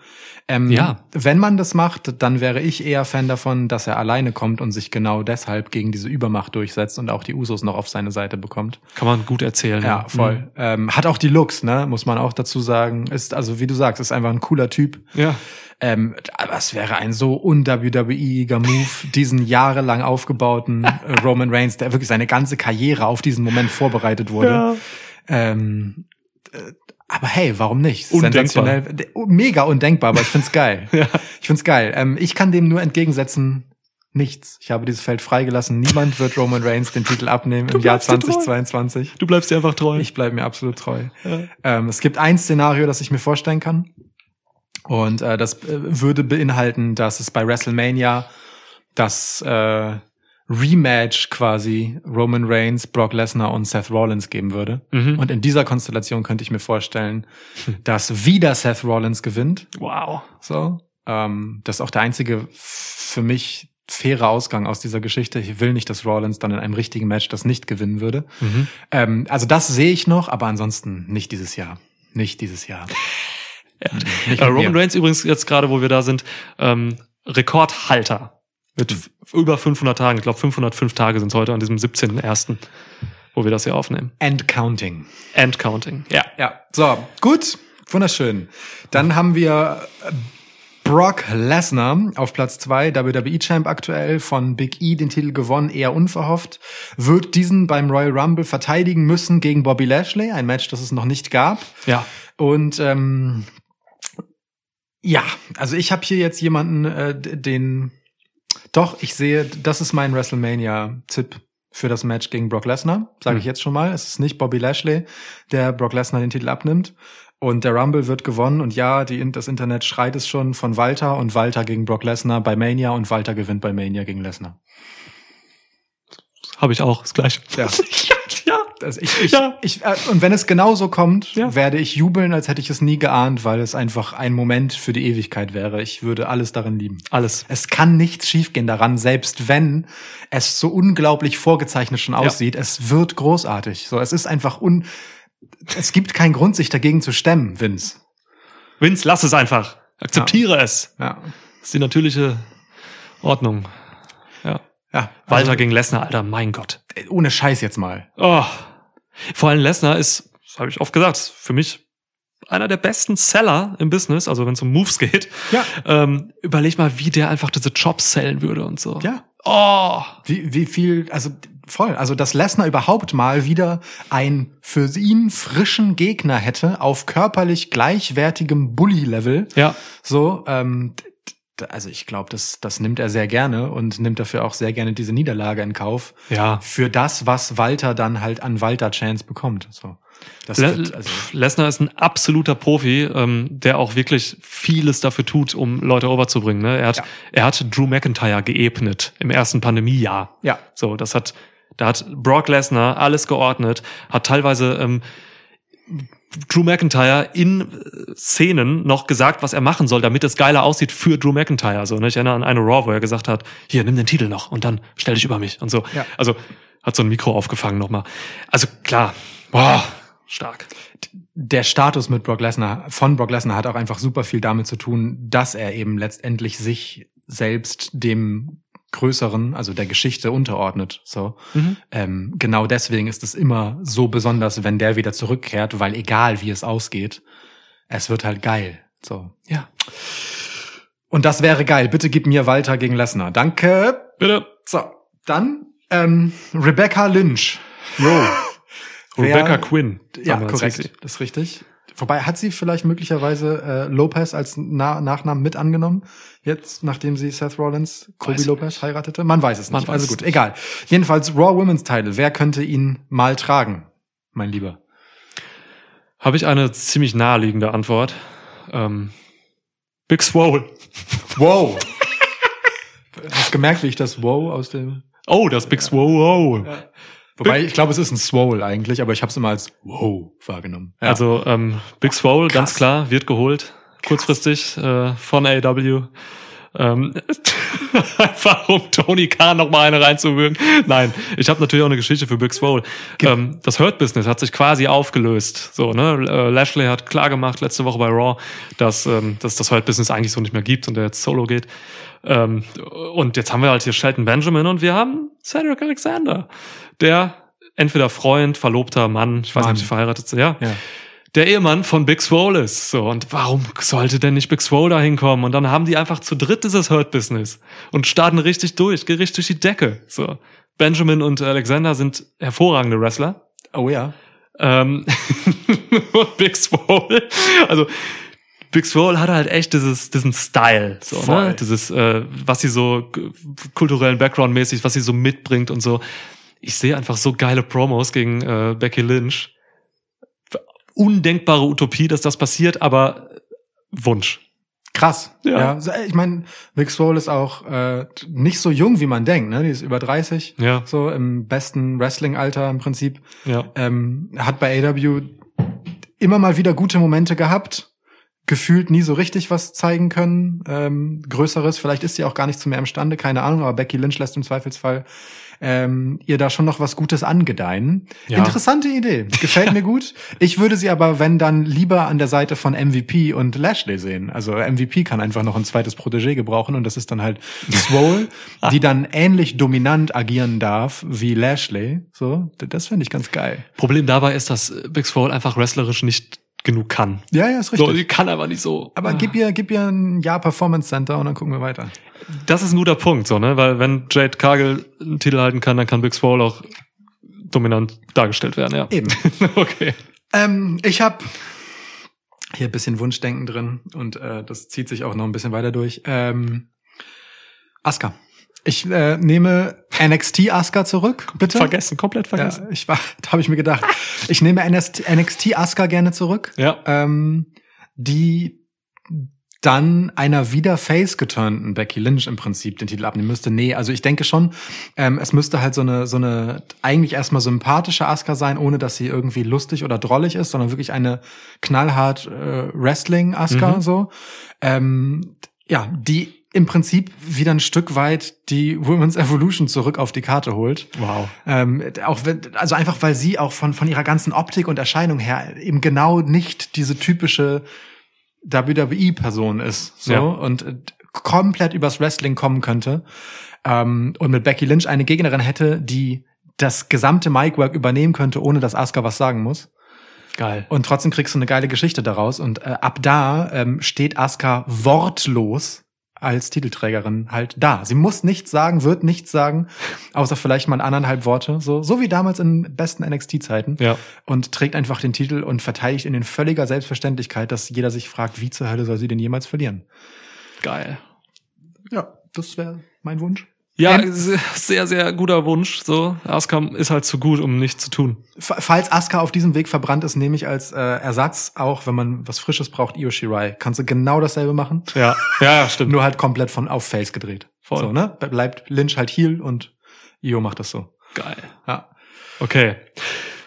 Ähm, Ja. Wenn man das macht, dann wäre ich eher Fan davon, dass er alleine kommt und sich genau deshalb gegen diese Übermacht durchsetzt und auch die Usos noch auf seine Seite bekommt. Kann man gut erzählen. Ja, voll. Mhm. Ähm, hat auch die Looks, ne, muss man auch dazu sagen. Ist, also wie du sagst, ist einfach ein cooler Typ. Ja. Ähm, aber es wäre ein so un-WWE-iger Move, diesen jahrelang aufgebauten äh, Roman Reigns, der wirklich seine ganze Karriere auf diesen Moment vorbereitet wurde. Ja. Ähm, äh, aber hey, warum nicht? Undenkbar. Sensationell. Mega undenkbar, aber ich find's geil. Ja. Ich find's geil. Ähm, ich kann dem nur entgegensetzen, nichts. Ich habe dieses Feld freigelassen. Niemand wird Roman Reigns den Titel abnehmen im Jahr bleibst dir treu. 2022. Du bleibst dir einfach treu. Ich bleibe mir absolut treu. Ja. Ähm, es gibt ein Szenario, das ich mir vorstellen kann. Und äh, das äh, würde beinhalten, dass es bei WrestleMania das äh, Rematch quasi Roman Reigns, Brock Lesnar und Seth Rollins geben würde. Mhm. Und in dieser Konstellation könnte ich mir vorstellen, dass wieder Seth Rollins gewinnt. wow. So, ähm, das ist auch der einzige für mich faire Ausgang aus dieser Geschichte. Ich will nicht, dass Rollins dann in einem richtigen Match das nicht gewinnen würde. Mhm. Ähm, also das sehe ich noch, aber ansonsten nicht dieses Jahr. Nicht dieses Jahr. Nicht Äh, mit Roman. Reigns übrigens jetzt gerade, wo wir da sind, ähm, Rekordhalter mit f- über 500 Tagen. Ich glaube 505 Tage sind es heute an diesem 17.01., wo wir das hier aufnehmen. And counting. End Counting. Ja. Ja, so, gut, wunderschön. Dann haben wir äh, Brock Lesnar auf Platz zwei, WWE-Champ aktuell, von Big E den Titel gewonnen, eher unverhofft, wird diesen beim Royal Rumble verteidigen müssen gegen Bobby Lashley, ein Match, das es noch nicht gab. Ja. Und ähm, ja, also ich habe hier jetzt jemanden, äh, den doch, ich sehe, das ist mein WrestleMania-Tipp für das Match gegen Brock Lesnar, sage ich Hm. jetzt schon mal. Es ist nicht Bobby Lashley, der Brock Lesnar den Titel abnimmt. Und der Rumble wird gewonnen und ja, die, das Internet schreit es schon von Walter und Walter gegen Brock Lesnar bei Mania und Walter gewinnt bei Mania gegen Lesnar. Habe ich auch, das gleiche. Ja. ja. Also ich, ich, Ja. ich, äh, und wenn es genauso kommt, Ja. werde ich jubeln, als hätte ich es nie geahnt, weil es einfach ein Moment für die Ewigkeit wäre. Ich würde alles darin lieben. Alles. Es kann nichts schiefgehen daran, selbst wenn es so unglaublich vorgezeichnet schon aussieht. Es wird großartig. So, es ist einfach un, es gibt keinen Grund, sich dagegen zu stemmen, Vince. Vince, lass es einfach. Akzeptiere es. Ja. Das ist die natürliche Ordnung. Ja. Walter also, gegen Lesnar, Alter, mein Gott. ohne Scheiß jetzt mal. Oh. Vor allem Lesnar ist, das habe ich oft gesagt, für mich einer der besten Seller im Business, also wenn es um Moves geht. Ja. Ähm, überleg mal, wie der einfach diese Jobs sellen würde und so. Ja. Oh. Wie, wie viel, also voll, also dass Lesnar überhaupt mal wieder einen für ihn frischen Gegner hätte auf körperlich gleichwertigem Bully-Level. Ja. So, ähm, also ich glaube, das, das nimmt er sehr gerne und nimmt dafür auch sehr gerne diese Niederlage in Kauf. Ja. Für das, was Walter dann halt an Walter-Chance bekommt. So. Das Le wird, also, Lesnar ist ein absoluter Profi, ähm, der auch wirklich vieles dafür tut, um Leute overzubringen. Ne? Er, hat, Ja. er hat Drew McIntyre geebnet im ersten Pandemiejahr. ja. So, das hat, da hat Brock Lesnar alles geordnet, hat teilweise ähm, Drew McIntyre in äh, Szenen noch gesagt, was er machen soll, damit es geiler aussieht für Drew McIntyre. So, ne? Ich erinnere an eine Raw, wo er gesagt hat, hier, nimm den Titel noch und dann stell dich über mich und so. Ja. Also hat so ein Mikro aufgefangen nochmal. Also klar, boah, stark. der Status mit Brock Lesnar, von Brock Lesnar hat auch einfach super viel damit zu tun, dass er eben letztendlich sich selbst dem Größeren, also der Geschichte unterordnet. So. Mhm. Ähm, genau deswegen ist es immer so besonders, wenn der wieder zurückkehrt, weil egal wie es ausgeht, es wird halt geil. So. Ja. Und das wäre geil. Bitte gib mir Walter gegen Lesnar. Danke. Bitte. So. Dann ähm, Rebecca Lynch. Jo. Rebecca Quinn. Ja, korrekt. sie. Das ist richtig. Wobei, hat sie vielleicht möglicherweise äh, Lopez als Na Nachnamen mit angenommen? Jetzt, nachdem sie Seth Rollins, Kobe ich Lopez heiratete? Man weiß es Man nicht. weiß also es gut, nicht. egal. Jedenfalls Raw Women's Title. Wer könnte ihn mal tragen, mein Lieber? Habe ich eine ziemlich naheliegende Antwort. Ähm, Big Swole. Wow. Hast gemerkt, wie ich das Wow aus dem... Oh, das Big Swole. Wobei, ich glaube, es ist ein Swole eigentlich, aber ich habe es immer als Wow wahrgenommen. Ja. Also ähm, Big Swole, ganz Krass. klar, wird geholt. Kurzfristig äh, von AW. Ähm, einfach um Tony Khan noch mal eine reinzuwürgen. Nein, ich habe natürlich auch eine Geschichte für Big Swole. Ähm, das Hurt Business hat sich quasi aufgelöst. So, ne? Äh, Lashley hat klar gemacht letzte Woche bei Raw, dass ähm, dass das Hurt Business eigentlich so nicht mehr gibt und der jetzt Solo geht. Ähm, und jetzt haben wir halt hier Shelton Benjamin und wir haben Cedric Alexander, der entweder Freund, Verlobter, Mann, ich weiß Mann. nicht, ob sie verheiratet sind, ja, ja. Der Ehemann von Big Swole ist. So, und warum sollte denn nicht Big Swole da hinkommen? Und dann haben die einfach zu dritt dieses Hurt-Business und starten richtig durch, gehen richtig durch die Decke. So. Benjamin und Alexander sind hervorragende Wrestler. Oh ja. Ähm, und Big Swole, also Big Swole hat halt echt dieses, diesen Style, so, Voll. ne? Dieses, äh, was sie so kulturellen Background-mäßig, was sie so mitbringt und so. Ich sehe einfach so geile Promos gegen äh, Becky Lynch. Undenkbare Utopie, dass das passiert, aber Wunsch. Krass. Ja. Ja. Ich meine, Vic Swole ist auch äh, nicht so jung, wie man denkt. Ne? Die ist über 30. Ja. So im besten Wrestling-Alter im Prinzip. Ja. Ähm, hat bei AW immer mal wieder gute Momente gehabt. Gefühlt nie so richtig was zeigen können. Ähm, Größeres. Vielleicht ist sie auch gar nicht zu mehr imstande. Keine Ahnung. Aber Becky Lynch lässt im Zweifelsfall ähm, ihr da schon noch was Gutes angedeihen. Ja. Interessante Idee. Gefällt mir gut. Ich würde sie aber, wenn dann, lieber an der Seite von MVP und Lashley sehen. Also MVP kann einfach noch ein zweites Protégé gebrauchen und das ist dann halt Swole, die dann ähnlich dominant agieren darf wie Lashley. So, das finde ich ganz geil. Problem dabei ist, dass Big Swole einfach wrestlerisch nicht genug kann. Ja, ja, ist So, richtig. die kann aber nicht so. aber gib ihr, gib ihr ein Jahr Performance Center und dann gucken wir weiter. Das ist ein guter Punkt, so, ne? Weil wenn Jade Cargill einen Titel halten kann, dann kann Big Swole auch dominant dargestellt werden, ja. Eben. okay. Ähm, ich habe hier ein bisschen Wunschdenken drin und äh, das zieht sich auch noch ein bisschen weiter durch. Ähm, Asuka. Ich äh, nehme NXT Asuka zurück, bitte. Vergessen, komplett Ja, vergessen. ich war, da habe ich mir gedacht. Ich nehme NXT, NXT Asuka gerne zurück. Ja. Ähm, die dann einer wieder face geturnten Becky Lynch im Prinzip den Titel abnehmen müsste. Nee, also ich denke schon, ähm, es müsste halt so eine, so eine eigentlich erstmal sympathische Asuka sein, ohne dass sie irgendwie lustig oder drollig ist, sondern wirklich eine knallhart äh, Wrestling Asuka Mhm. so. Ähm, ja, die im Prinzip wieder ein Stück weit die Women's Evolution zurück auf die Karte holt. Wow. Ähm, auch wenn, also einfach weil sie auch von von ihrer ganzen Optik und Erscheinung her eben genau nicht diese typische WWE-Person ist, so Ja. und komplett übers Wrestling kommen könnte ähm, und mit Becky Lynch eine Gegnerin hätte, die das gesamte Micwork übernehmen könnte, ohne dass Asuka was sagen muss. Geil. Und trotzdem kriegst du eine geile Geschichte daraus. Und äh, ab da ähm, steht Asuka wortlos als Titelträgerin halt da. Sie muss nichts sagen, wird nichts sagen, außer vielleicht mal anderthalb Worte, so, so wie damals in besten NXT-Zeiten. Ja. Und trägt einfach den Titel und verteidigt ihn in völliger Selbstverständlichkeit, dass jeder sich fragt, wie zur Hölle soll sie denn jemals verlieren? Geil. Ja, das wäre mein Wunsch. Ja, Ähm, sehr, sehr guter Wunsch. So, Asuka ist halt zu gut, um nichts zu tun. Falls Asuka auf diesem Weg verbrannt ist, nehme ich als äh, Ersatz auch, wenn man was Frisches braucht, Io Shirai. Kannst du genau dasselbe machen? Ja, ja, stimmt. Nur halt komplett von auf Face gedreht. Voll. So, ne? Bleibt Lynch halt Heel und Io macht das so. Geil. Ja. Okay.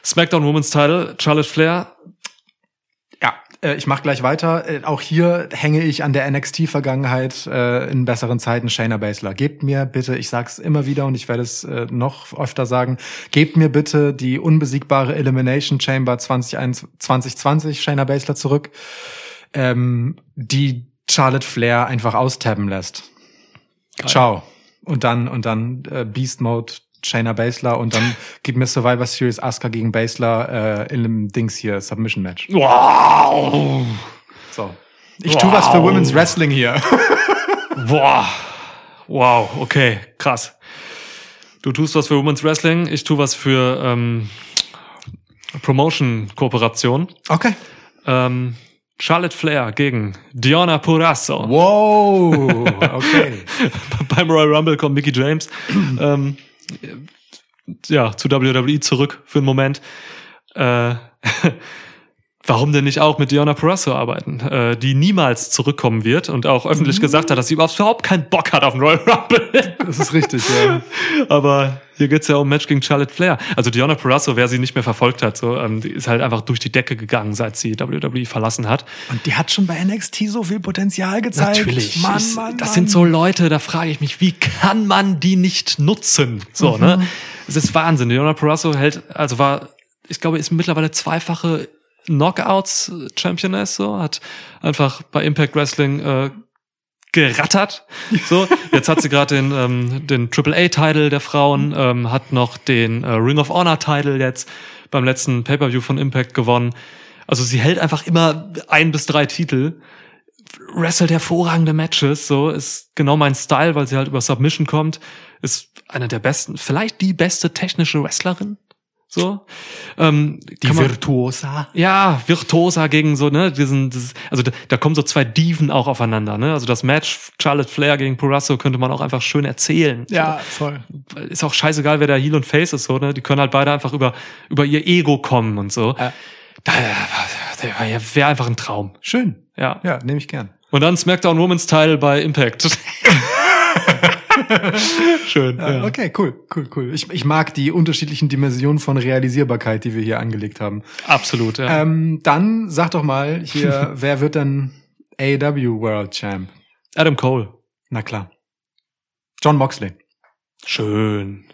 SmackDown Women's Title, Charlotte Flair. Äh, ich mach gleich weiter. Äh, auch hier hänge ich an der NXT-Vergangenheit äh, in besseren Zeiten Shayna Baszler. Gebt mir bitte, ich sag's immer wieder und ich werde es äh, noch öfter sagen, gebt mir bitte die unbesiegbare Elimination Chamber 2021 2020 Shayna Baszler zurück, ähm, die Charlotte Flair einfach austabben lässt. Ciao. Und dann, und dann äh, Beast Mode Shayna Baszler und dann gib mir Survivor Series Asuka gegen Baszler äh, in einem Dings hier, Submission Match. Wow. So. Ich tu was für Wow. Women's Wrestling hier. Boah. Wow, okay, krass. Du tust was für Women's Wrestling, ich tu was für ähm, Promotion-Kooperation. Okay. Ähm, Charlotte Flair gegen Diona Purasso. Wow. Okay. Beim Royal Rumble kommt Mickey James ähm, ja, zu WWE zurück für einen Moment. Äh, warum denn nicht auch mit Diona Purrazzo arbeiten, äh, die niemals zurückkommen wird und auch öffentlich gesagt hat, dass sie überhaupt keinen Bock hat auf den Royal Rumble. Das ist richtig, ja. Aber hier geht's ja um Match gegen Charlotte Flair. Also Diona Purrazzo, wer sie nicht mehr verfolgt hat, so, ähm, die ist halt einfach durch die Decke gegangen, seit sie WWE verlassen hat. Und die hat schon bei NXT so viel Potenzial gezeigt. Mann, Ich- Mann, das Mann. sind so Leute, da frage ich mich, wie kann man die nicht nutzen? So, ne? Es ist Wahnsinn. Leona Purrazzo hält, also war, ich glaube, ist mittlerweile zweifache Knockouts Championess, so, hat einfach bei Impact Wrestling äh, gerattert. So, jetzt hat sie gerade den, ähm, den AAA-Title der Frauen, ähm, hat noch den äh, Ring of Honor-Title jetzt beim letzten Pay-Per-View von Impact gewonnen. Also sie hält einfach immer ein bis drei Titel wrestelt hervorragende Matches, so ist genau mein Style, weil sie halt über Submission kommt, ist eine der besten, vielleicht die beste technische Wrestlerin, so. Ähm, Die man- Virtuosa. ja, Virtuosa gegen so, ne, diesen, dieses, also da, da kommen so zwei Diven auch aufeinander, ne, also das Match Charlotte Flair gegen Purasso könnte man auch einfach schön erzählen. Ja, voll. So. Ist auch scheißegal, wer der Heel und Face ist, so, ne, die können halt beide einfach über, über ihr Ego kommen und so. Ja. Da, wäre einfach ein Traum. Schön. Ja. Ja, nehme ich gern. Und dann SmackDown Women's Title bei Impact. Schön. Ja. Okay, cool, cool, cool. Ich, ich mag die unterschiedlichen Dimensionen von Realisierbarkeit, die wir hier angelegt haben. Absolut, ja. Ähm, dann sag doch mal hier, wer wird denn AEW World Champ? Adam Cole. Na klar. John Moxley. Schön.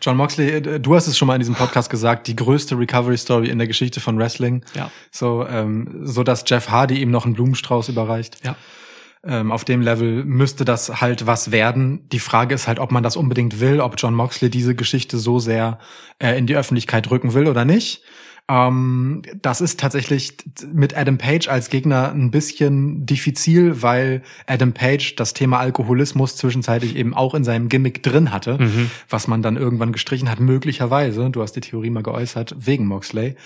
John Moxley, äh, du hast es schon mal in diesem Podcast gesagt, die größte Recovery Story in der Geschichte von Wrestling. Ja. So, ähm, so dass Jeff Hardy ihm noch einen Blumenstrauß überreicht. Ja. Ähm, auf dem Level müsste das halt was werden. Die Frage ist halt, ob man das unbedingt will, ob John Moxley diese Geschichte so sehr äh, in die Öffentlichkeit rücken will oder nicht. Ähm, das ist tatsächlich mit Adam Page als Gegner ein bisschen diffizil, weil Adam Page das Thema Alkoholismus zwischenzeitlich eben auch in seinem Gimmick drin hatte, was man dann irgendwann gestrichen hat, möglicherweise, du hast die Theorie mal geäußert, wegen Moxley.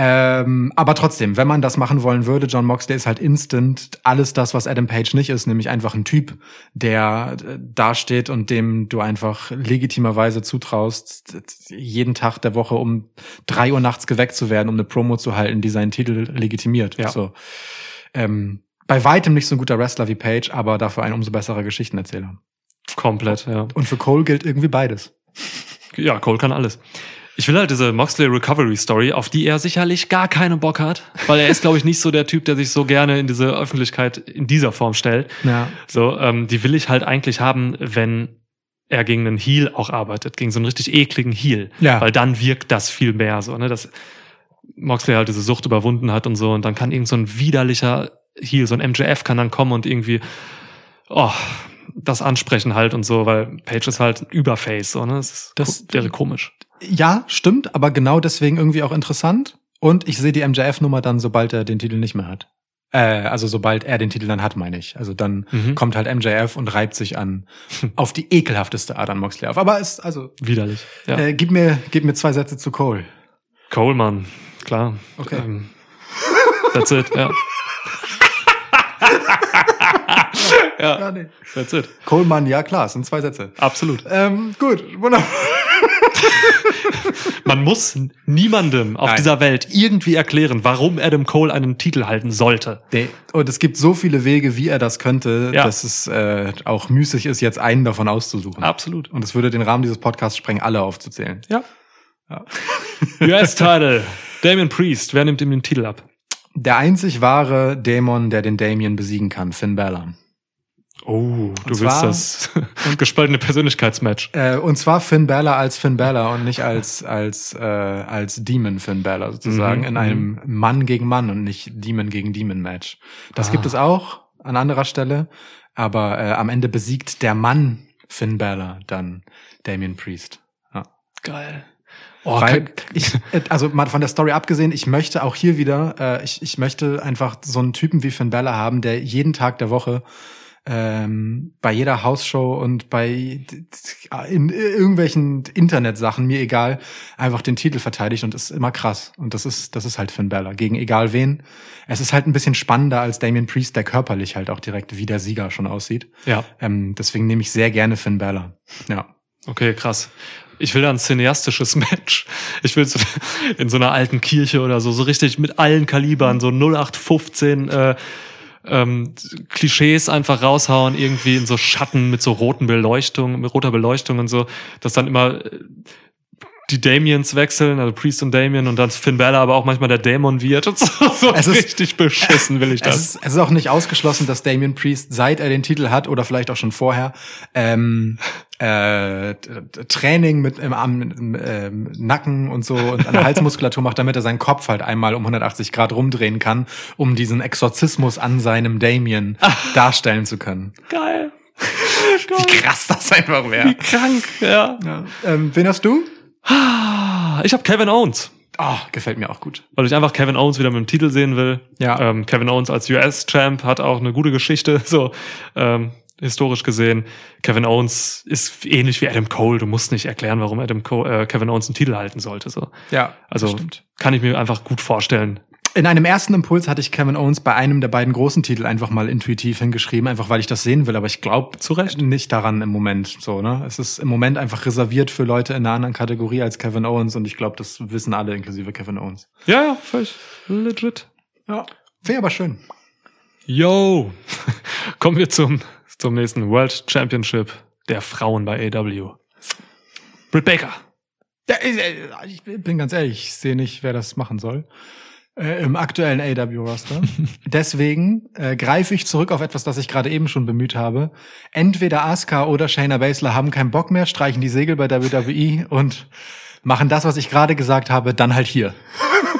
Ähm, aber trotzdem, wenn man das machen wollen würde, John Moxley ist halt instant alles das, was Adam Page nicht ist, nämlich einfach ein Typ, der äh, dasteht und dem du einfach legitimerweise zutraust, jeden Tag der Woche um drei Uhr nachts geweckt zu werden, um eine Promo zu halten, die seinen Titel legitimiert. Ja. So. Ähm, bei weitem nicht so ein guter Wrestler wie Page, aber dafür ein umso besserer Geschichtenerzähler. Komplett, ja. Und für Cole gilt irgendwie beides. Ja, Cole kann alles. Ich will halt diese Moxley Recovery Story, auf die er sicherlich gar keinen Bock hat, weil er ist, glaube ich, nicht so der Typ, der sich so gerne in diese Öffentlichkeit in dieser Form stellt. Ja. So, ähm, die will ich halt eigentlich haben, wenn er gegen einen Heel auch arbeitet, gegen so einen richtig ekligen Heel. Ja. Weil dann wirkt das viel mehr so, ne, dass Moxley halt diese Sucht überwunden hat und so und dann kann irgend so ein widerlicher Heel, so ein MJF kann dann kommen und irgendwie, oh, das ansprechen halt und so, weil Page ist halt ein Überface, so, ne, das, ist, Das- wäre komisch. Ja, stimmt, aber genau deswegen irgendwie auch interessant. Und ich sehe die MJF-Nummer dann, sobald er den Titel nicht mehr hat. Äh, also sobald er den Titel dann hat, meine ich. Also dann Mhm. kommt halt MJF und reibt sich an auf die ekelhafteste Art an Moxley auf. Aber es, also, Widerlich. Ja. äh, gib mir, gib mir zwei Sätze zu Cole. Coleman, klar. Okay. Ähm, that's it, ja. ja, nee. that's it. Coleman, ja klar, es sind zwei Sätze. Absolut. Ähm, gut, wunderbar. Man muss niemandem auf Nein. dieser Welt irgendwie erklären, warum Adam Cole einen Titel halten sollte. Und es gibt so viele Wege, wie er das könnte, Ja. dass es äh, auch müßig ist, jetzt einen davon auszusuchen. Absolut. Und es würde den Rahmen dieses Podcasts sprengen, alle aufzuzählen. Ja. Ja. US-Title. Damien Priest. Wer nimmt ihm den Titel ab? Der einzig wahre Dämon, der den Damien besiegen kann, Finn Balor. Oh, du willst zwar- das gespaltene Persönlichkeitsmatch. Äh, und zwar Finn Balor als Finn Balor und nicht als als äh, als Demon Finn Balor sozusagen Mhm, in einem Mann gegen Mann und nicht Demon gegen Demon Match. Das Ah. gibt es auch an anderer Stelle, aber äh, am Ende besiegt der Mann Finn Balor dann Damien Priest. Ja. Geil. Oh, Weil ich, äh, also mal von der Story abgesehen, ich möchte auch hier wieder, äh, ich, ich möchte einfach so einen Typen wie Finn Balor haben, der jeden Tag der Woche ähm, bei jeder Hausshow und bei in irgendwelchen Internetsachen, mir egal, einfach den Titel verteidigt und ist immer krass. Und das ist, das ist halt Finn Balor, gegen egal wen. Es ist halt ein bisschen spannender als Damien Priest, der körperlich halt auch direkt wie der Sieger schon aussieht. ja. Ähm, deswegen nehme ich sehr gerne Finn Balor. Ja. Okay, krass. Ich will da ein cineastisches Match. Ich will so in so einer alten Kirche oder so, so richtig mit allen Kalibern, so 0815 äh, ähm, Klischees einfach raushauen, irgendwie in so Schatten mit so roten Beleuchtung, mit roter Beleuchtung und so, dass dann immer äh, die Damiens wechseln, also Priest und Damien und dann Finn Balor aber auch manchmal der Dämon wird und so, so Es ist- richtig beschissen will ich Es das. ist, es ist auch nicht ausgeschlossen, dass Damien Priest, seit er den Titel hat oder vielleicht auch schon vorher, ähm, äh, Training mit im, am im, ähm, Nacken und so und an der Halsmuskulatur macht, damit er seinen Kopf halt einmal um 180 Grad rumdrehen kann, um diesen Exorzismus an seinem Damien darstellen zu können. Geil. Wie krass das einfach Wie wäre. krank, ja. Ja. Ähm, wen hast du? Ich habe Kevin Owens. Ah, gefällt mir auch gut. weil ich einfach Kevin Owens wieder mit dem Titel sehen will. Ja. Ähm, Kevin Owens als US-Champ hat auch eine gute Geschichte, so ähm, historisch gesehen. Kevin Owens ist ähnlich wie Adam Cole. Du musst nicht erklären, warum Adam Cole, äh, Kevin Owens einen Titel halten sollte. So. Ja, Also stimmt. kann ich mir einfach gut vorstellen. In einem ersten Impuls hatte ich Kevin Owens bei einem der beiden großen Titel einfach mal intuitiv hingeschrieben, einfach weil ich das sehen will. Aber ich glaube Zu Recht. nicht daran im Moment. So, ne? Es ist im Moment einfach reserviert für Leute in einer anderen Kategorie als Kevin Owens und ich glaube, das wissen alle, inklusive Kevin Owens. Ja, ja, völlig legit. Ja. Wäre aber schön. Yo! Kommen wir zum, zum nächsten World Championship der Frauen bei AW. Britt Baker. Ja, ich ich bin ganz ehrlich, ich sehe nicht, wer das machen soll. Äh, Im aktuellen AW-Roster. Deswegen äh, greife ich zurück auf etwas, das ich gerade eben schon bemüht habe. Entweder Asuka oder Shayna Baszler haben keinen Bock mehr, streichen die Segel bei WWE und machen das, was ich gerade gesagt habe, dann halt hier.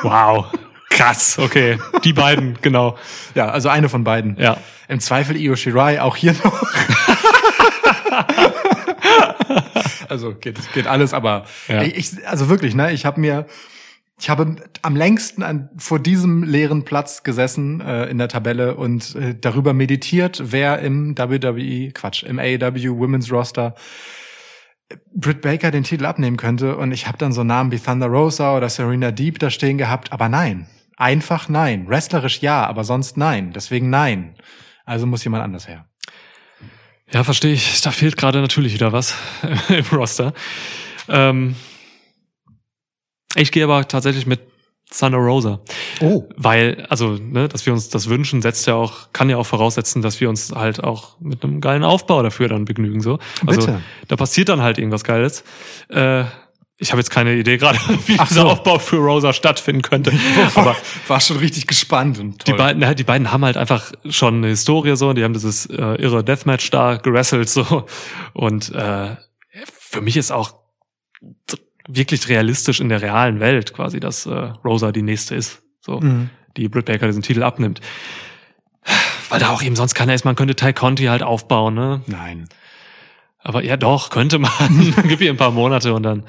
Wow. Krass. Okay. Die beiden, genau. Ja, also eine von beiden. Ja. Im Zweifel Io Shirai, auch hier noch. also geht, geht alles, aber Ja. ich, also wirklich, ne, ich habe mir, ich habe am längsten an, vor diesem leeren Platz gesessen äh, in der Tabelle und äh, darüber meditiert, wer im WWE, Quatsch, im AEW Women's Roster Britt Baker den Titel abnehmen könnte und ich habe dann so Namen wie Thunder Rosa oder Serena Deep da stehen gehabt, aber nein. Einfach nein. Wrestlerisch ja, aber sonst nein. Deswegen nein. Also muss jemand anders her. Ja, verstehe ich. Da fehlt gerade natürlich wieder was im Roster. Ähm, ich gehe aber tatsächlich mit Thunder Rosa. Oh. Weil, also, ne, dass wir uns das wünschen, setzt ja auch, kann ja auch voraussetzen, dass wir uns halt auch mit einem geilen Aufbau dafür dann begnügen. So. Also Bitte. da passiert dann halt irgendwas Geiles. Äh, ich habe jetzt keine Idee gerade, wie Ach dieser so. Aufbau für Rosa stattfinden könnte. Aber war schon richtig gespannt und Die toll. beiden, ja, die beiden haben halt einfach schon eine Historie so, die haben dieses äh, irre Deathmatch da gerasselt so und äh, für mich ist auch wirklich realistisch in der realen Welt quasi, dass äh, Rosa die nächste ist, so Mhm. die Britt Baker diesen Titel abnimmt, weil da auch eben sonst keiner ist. Man könnte Ty Conti halt aufbauen, ne? Nein. Aber ja, doch könnte man. Gib ihr ein paar Monate und dann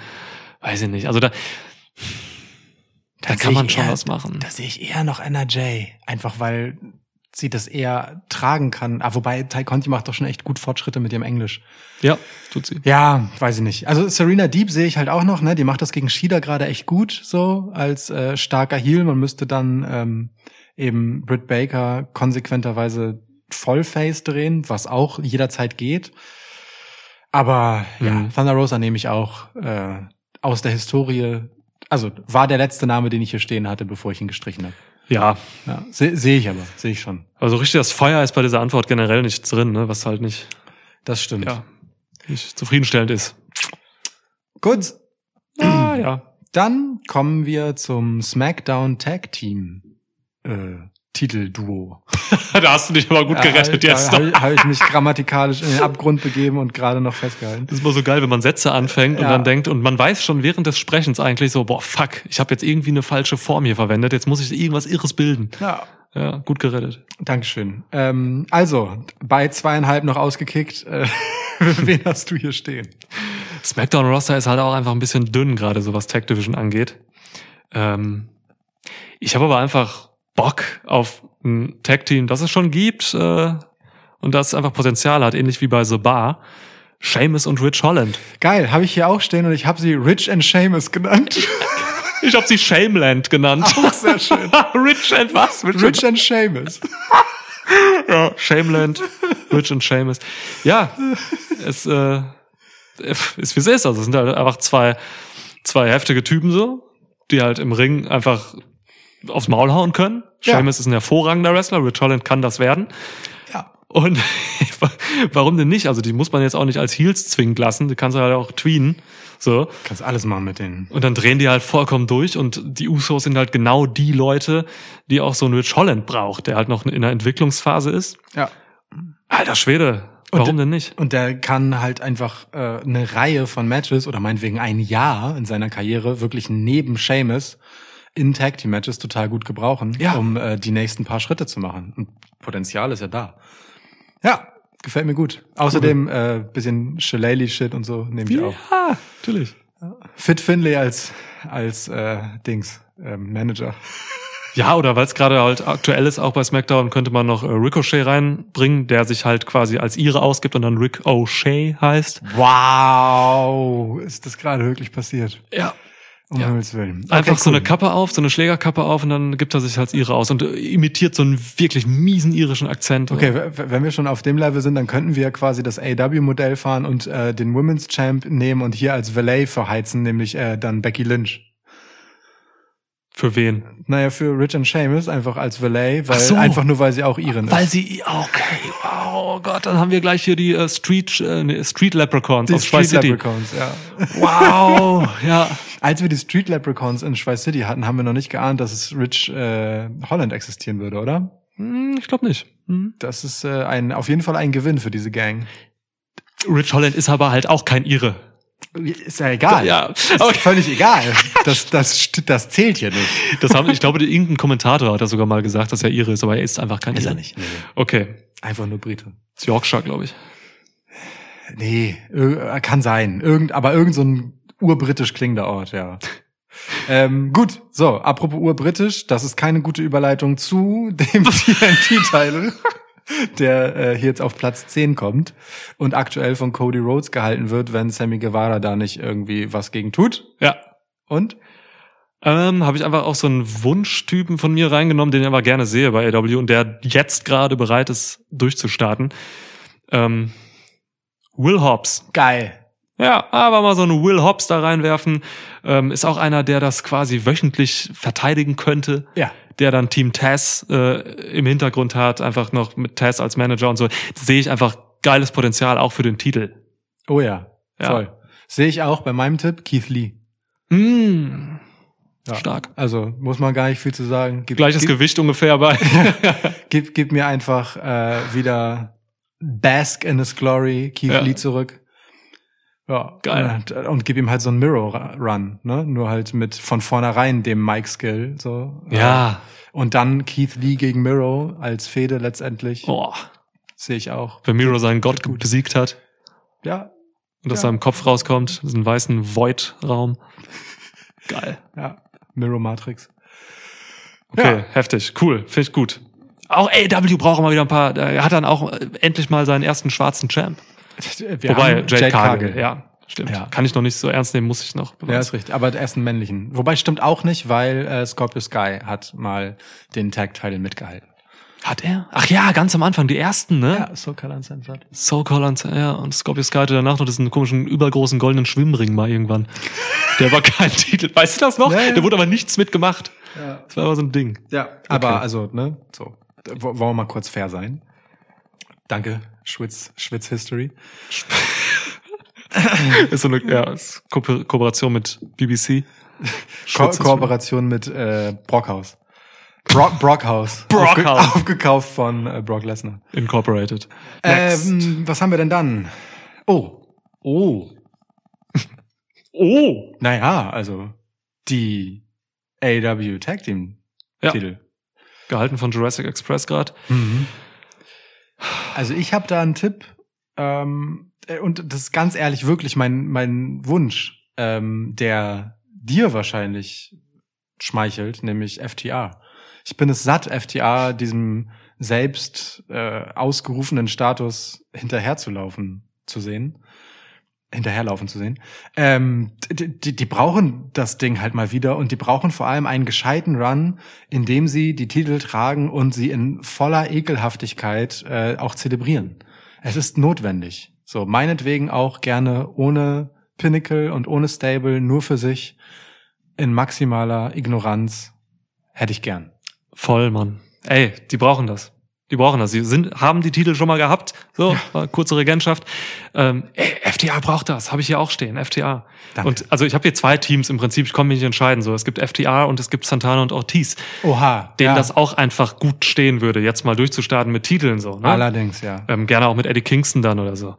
weiß ich nicht. Also da, da kann man schon eher- was machen. Da sehe ich eher noch NRJ. Einfach weil sie das eher tragen kann. Ah, wobei Ty Conti macht doch schon echt gut Fortschritte mit ihrem Englisch. Ja, tut sie. Ja, weiß ich nicht. Also Serena Deep sehe ich halt auch noch, ne? Die macht das gegen Shida gerade echt gut, so als äh, starker Heel. Man müsste dann ähm, eben Britt Baker konsequenterweise Vollface drehen, was auch jederzeit geht. Aber ja, Mhm. Thunder Rosa nehme ich auch äh, aus der Historie. Also war der letzte Name, den ich hier stehen hatte, bevor ich ihn gestrichen habe. Ja, Ja, sehe seh ich aber, sehe ich schon. also richtig das Feuer ist bei dieser Antwort generell nicht drin, ne? was halt nicht, Das stimmt. ja, nicht zufriedenstellend ist. Gut, Ah, ja. Dann kommen wir zum SmackDown Tag Team äh, Titelduo. da hast du dich aber gut gerettet ja, jetzt. Da habe hab ich mich grammatikalisch in den Abgrund begeben und gerade noch festgehalten. Das ist immer so geil, wenn man Sätze anfängt und Ja. dann denkt, und man weiß schon während des Sprechens eigentlich so, boah, fuck, ich habe jetzt irgendwie eine falsche Form hier verwendet, jetzt muss ich irgendwas Irres bilden. Ja, Ja, gut gerettet. Dankeschön. Ähm, also, bei zweieinhalb noch ausgekickt. Äh, wen hast du hier stehen? SmackDown Roster ist halt auch einfach ein bisschen dünn, gerade so was Tag Division angeht. Ähm, ich habe aber einfach Bock auf ein Tag Team, das es schon gibt äh, und das einfach Potenzial hat, ähnlich wie bei The Bar. Seamus und Rich Holland. Geil, habe ich hier auch stehen und ich habe sie Rich and Seamus genannt. Ich habe sie Shameland genannt. Auch sehr schön. Rich and was? Rich and Seamus. ja, Shameland, Rich and Seamus. Ja, es äh, ist wie es ist. Also es sind halt einfach zwei, zwei heftige Typen so, die halt im Ring einfach aufs Maul hauen können. Ja. Seamus ist ein hervorragender Wrestler, Rich Holland kann das werden. Ja. Und warum denn nicht? Also die muss man jetzt auch nicht als Heels zwingend lassen, die kannst du halt auch tweenen. So. Kannst alles machen mit denen. Und dann drehen die halt vollkommen durch und die Usos sind halt genau die Leute, die auch so ein Rich Holland braucht, der halt noch in der Entwicklungsphase ist. Ja. Alter Schwede, Und- warum denn nicht? Und der kann halt einfach äh, eine Reihe von Matches oder meinetwegen ein Jahr in seiner Karriere wirklich neben Seamus in Tag Team Matches total gut gebrauchen, Ja. um äh, die nächsten paar Schritte zu machen. Und Potenzial ist ja da. Ja, gefällt mir gut. Außerdem äh, bisschen Shillelagh Shit und so nehme ich auch. Ja, natürlich. Fit Finlay als als äh, Dings äh, Manager. Ja, oder weil es gerade halt aktuell ist, auch bei SmackDown, könnte man noch äh, Ricochet reinbringen, der sich halt quasi als ihre ausgibt und dann Rick O'Shea heißt. Wow, ist das gerade wirklich passiert? Ja. Um Ja. Himmels Willen. Einfach Okay, so cool. eine Kappe auf, so eine Schlägerkappe auf und dann gibt er sich als ihre aus und imitiert so einen wirklich miesen irischen Akzent. Okay, wenn wir schon auf dem Level sind, dann könnten wir quasi das AW-Modell fahren und äh, den Women's Champ nehmen und hier als Valet verheizen, nämlich äh, dann Becky Lynch. Für wen? Naja, für Rich and Seamus einfach als Valet, weil so. einfach nur, weil sie auch ihren Weil ist. sie, okay, wow, oh Gott, dann haben wir gleich hier die äh, Street, nee, Street Leprechauns Die aus Street. Leprechauns, ja. Wow, ja. Als wir die Street Leprechauns in Schweiz City hatten, haben wir noch nicht geahnt, dass es Rich äh, Holland existieren würde, oder? Hm, ich glaube nicht. Hm. Das ist äh, ein auf jeden Fall ein Gewinn für diese Gang. Rich Holland ist aber halt auch kein Ire. Ist ja egal. Ja, Ist okay. völlig egal. Das, das, das zählt hier nicht. Das haben, ich glaube, irgendein Kommentator hat das sogar mal gesagt, dass er Ire ist, aber er ist einfach kein Ist Ire. er nicht. Nee. Okay. Einfach nur Brite. Ist Yorkshire, glaube ich. Nee, kann sein. Irgend, aber irgend so ein urbritisch klingender Ort, ja. ähm, gut, so, apropos urbritisch, das ist keine gute Überleitung zu dem TNT-Teil. der äh, hier jetzt auf Platz 10 kommt und aktuell von Cody Rhodes gehalten wird, wenn Sammy Guevara da nicht irgendwie was gegen tut. Ja. Und? Ähm, habe ich einfach auch so einen Wunschtypen von mir reingenommen, den ich aber gerne sehe bei AW und der jetzt gerade bereit ist, durchzustarten. Ähm, Will Hobbs. Geil. Ja, aber mal so einen Will Hobbs da reinwerfen. Ähm, ist auch einer, der das quasi wöchentlich verteidigen könnte. Ja. Der dann Team Taz äh, im Hintergrund hat, einfach noch mit Taz als Manager und so. Sehe ich einfach geiles Potenzial auch für den Titel. Oh ja. Ja. Voll. Sehe ich auch bei meinem Tipp Keith Lee. Mm, Ja. Stark. Also muss man gar nicht viel zu sagen. Gib, Gleiches gib, Gewicht ungefähr bei. gib, gib mir einfach äh, wieder Bask in his Glory, Keith Ja. Lee zurück. Ja, Geil. Und, und gib ihm halt so einen Mirror Run, ne? Nur halt mit von vornherein dem Mike Skill, so. ja. Und dann Keith Lee gegen Miro als Fehde letztendlich. Boah. Sehe ich auch. Wenn Miro seinen Gott Gut. besiegt hat Ja, und aus Ja. seinem Kopf rauskommt, diesen weißen Void-Raum. Geil. ja. Miro Matrix. Okay, Ja. heftig. Cool. Finde ich gut. Auch AW braucht mal wieder ein paar. Er hat dann auch äh, endlich mal seinen ersten schwarzen Champ. Wir Wobei, haben Jade, Cargill. Ja, stimmt. Ja. Kann ich noch nicht so ernst nehmen, muss ich noch. Ja, beweisen. ist richtig. Aber erst einen männlichen. Wobei stimmt auch nicht, weil äh, Scorpio Sky hat mal den Tag-Title mitgehalten. Hat er? Ach ja, ganz am Anfang, die ersten, ne? Ja, so Color Uncensored. Soul Collins, ja, und Scorpio Sky hatte danach noch diesen komischen, übergroßen goldenen Schwimmring mal irgendwann. Der war kein Titel. Weißt du das noch? Ja, ja. Der wurde aber nichts mitgemacht. Ja. Das war aber so ein Ding. Ja, aber Okay. also, ne, so. Wollen wir mal kurz fair sein? Danke, Schwitz, Schwitz History. Ist so eine ja, ist Ko Kooperation mit BBC. Ko Kooperation mit äh, Brockhaus. Brock, Brockhaus. Brockhaus. Aufge aufgekauft von äh, Brock Lesnar. Incorporated. Next. Ähm, was haben wir denn dann? Oh. Oh. oh! Naja, also die AW Tag Team Ja. Titel. Gehalten von Jurassic Express gerade. Also ich habe da einen Tipp ähm, äh, und das ist ganz ehrlich wirklich mein mein Wunsch, ähm, der dir wahrscheinlich schmeichelt, nämlich FTA. Ich bin es satt, FTA diesem selbst äh, ausgerufenen Status hinterherzulaufen zu sehen, hinterherlaufen zu sehen. Ähm, die, die, die brauchen das Ding halt mal wieder und die brauchen vor allem einen gescheiten Run, in dem sie die Titel tragen und sie in voller Ekelhaftigkeit äh, auch zelebrieren. Es ist notwendig. So, meinetwegen auch gerne ohne Pinnacle und ohne Stable, nur für sich, in maximaler Ignoranz. Hätte ich gern. Voll, Mann. Ey, die brauchen das. Die brauchen das. Sie sind, haben die Titel schon mal gehabt. So, war kurze Regentschaft. Ähm, ey, FTA braucht das. Habe ich hier auch stehen. FTA. Danke. Und also ich habe hier zwei Teams im Prinzip. Ich komme mich nicht entscheiden. So, es gibt FTA und es gibt Santana und Ortiz, Oha. denen ja. das auch einfach gut stehen würde, jetzt mal durchzustarten mit Titeln so. Ne? Allerdings, ja. Ähm, gerne auch mit Eddie Kingston dann oder so.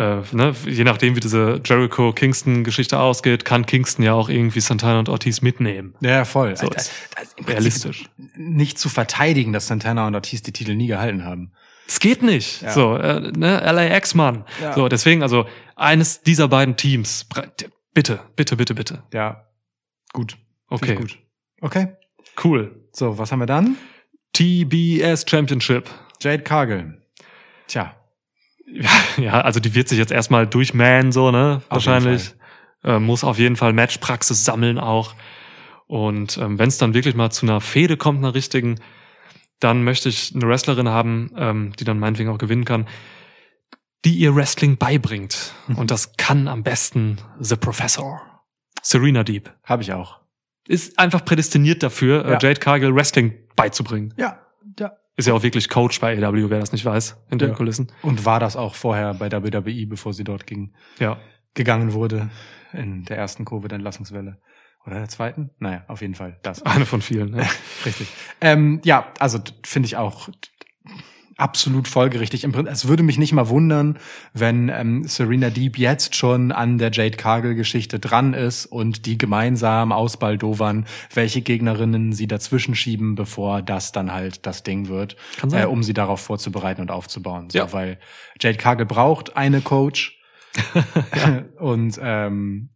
Äh, ne? Je nachdem, wie diese Jericho-Kingston-Geschichte ausgeht, kann Kingston ja auch irgendwie Santana und Ortiz mitnehmen. Ja, voll. So, Also, Realistisch. Nicht zu verteidigen, dass Santana und Ortiz die Titel nie gehalten haben. Es geht nicht. Ja. So, äh, ne, LAX, Mann. Ja. So, deswegen, also eines dieser beiden Teams. Bitte, bitte, bitte, bitte. Ja. Gut. Okay, Gut. Okay. cool. So, was haben wir dann? TBS Championship. Jade Cargill. Tja. Ja, also die wird sich jetzt erstmal durchmähen, so, ne? Auf Wahrscheinlich. Äh, muss auf jeden Fall Matchpraxis sammeln auch. Und ähm, wenn es dann wirklich mal zu einer Fehde kommt, einer richtigen, dann möchte ich eine Wrestlerin haben, ähm, die dann meinetwegen auch gewinnen kann, die ihr Wrestling beibringt. Und das kann am besten The Professor. Serena Deep. Habe ich auch. Ist einfach prädestiniert dafür, äh, Ja. Jade Cargill Wrestling beizubringen. Ja. Ist ja auch wirklich Coach bei AW, wer das nicht weiß, hinter Ja. den Kulissen. Und war das auch vorher bei WWE, bevor sie dort ging, Ja. gegangen wurde in der ersten Covid-Entlassungswelle. Oder der zweiten? Naja, auf jeden Fall das. Eine von vielen. Ne? Richtig. Ähm, ja, also finde ich auch absolut folgerichtig. Es würde mich nicht mal wundern, wenn ähm, Serena Deep jetzt schon an der Jade Cargill-Geschichte dran ist und die gemeinsam ausbaldowern, welche Gegnerinnen sie dazwischen schieben, bevor das dann halt das Ding wird. Äh, um sie darauf vorzubereiten und aufzubauen. So, Ja. Weil Jade Cargill braucht eine Coach und ähm,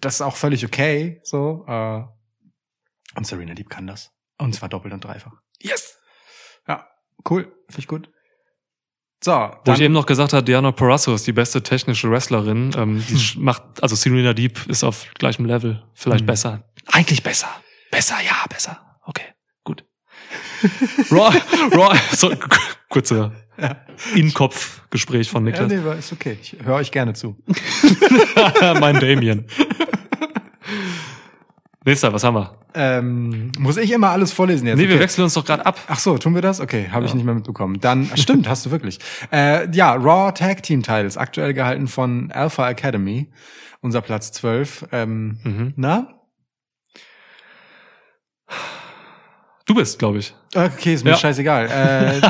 das ist auch völlig okay. So äh, und Serena Deep kann das und zwar doppelt und dreifach. Yes! Ja, cool, finde ich gut. So, Wo ich eben noch gesagt habe, Diana Parasso ist die beste technische Wrestlerin. Ähm, die Hm. macht, also Serena Deep ist auf gleichem Level. Vielleicht Hm. besser. Eigentlich besser. Besser, ja, besser. Okay, gut. Raw, Raw, so, kurze In-Kopf-Gespräch von ja, Niklas. nee, aber ist okay. Ich höre euch gerne zu. mein Damien. Nächster, was haben wir? Ähm, muss ich immer alles vorlesen jetzt? nee, wir okay. wechseln uns doch gerade ab. Ach so, tun wir das? Okay, habe ich Ja. nicht mehr mitbekommen. Dann, stimmt, hast du wirklich. Äh, ja, Raw Tag Team Titles, aktuell gehalten von Alpha Academy, unser Platz 12. Ähm, Mhm. Na? Du bist, glaube ich. Okay, ist mir Ja. scheißegal.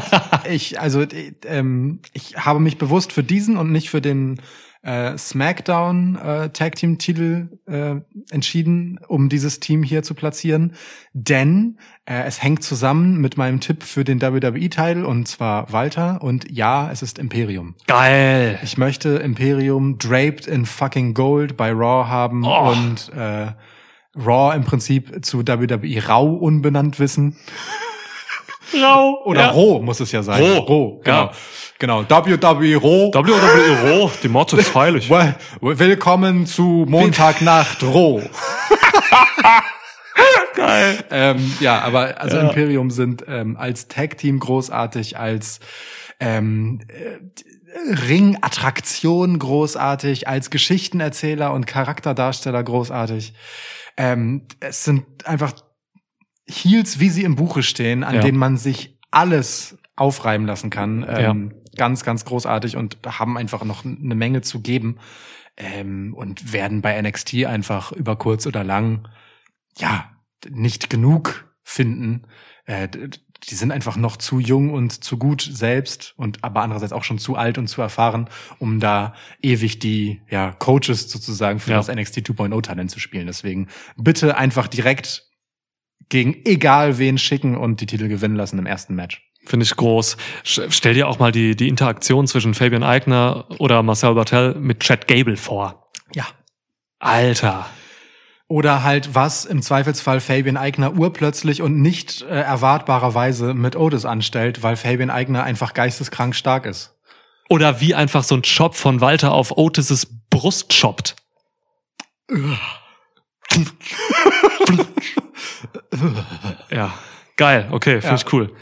Äh, ich, also, äh, ähm, ich habe mich bewusst für diesen und nicht für den äh, SmackDown äh, Tag Team Titel äh, entschieden, um dieses Team hier zu platzieren, denn äh, es hängt zusammen mit meinem Tipp für den WWE Titel und zwar Walter und ja, es ist Imperium. Geil. Ich möchte Imperium draped in fucking Gold bei Raw haben Oh. und äh, Raw im Prinzip zu WWE Rau unbenannt wissen. Rau. Oder ja. Roh muss es ja sein. Roh. Roh, genau. Ja. Genau. WWE Roh. WWE Roh, die Motto ist heilig. Well, willkommen zu Montagnacht Roh. Geil. ähm, ja, aber also Ja. Imperium sind ähm, als Tag-Team großartig, als ähm, äh, Ringattraktion großartig, als Geschichtenerzähler und Charakterdarsteller großartig. Ähm, es sind einfach Heels, wie sie im Buche stehen, an Ja. denen man sich alles aufreiben lassen kann. Ähm, Ganz, ganz großartig und haben einfach noch eine Menge zu geben. Ähm, und werden bei NXT einfach über kurz oder lang, ja, nicht genug finden. Äh, die sind einfach noch zu jung und zu gut selbst und aber andererseits auch schon zu alt und zu erfahren, um da ewig die ja, Coaches sozusagen für Ja. das NXT 2.0 Talent zu spielen. Deswegen bitte einfach direkt gegen egal wen schicken und die Titel gewinnen lassen im ersten Match. Finde ich groß. Stell dir auch mal die, die Interaktion zwischen Fabian Eigner oder Marcel Bartel mit Chad Gable vor. Ja. Alter. Oder halt was im Zweifelsfall Fabian Eigner urplötzlich und nicht äh, erwartbarerweise mit Otis anstellt, weil Fabian Eigner einfach geisteskrank stark ist. Oder wie einfach so ein Chop von Walter auf Otis' Brust choppt. ja, geil. Okay, finde Ja. ich cool.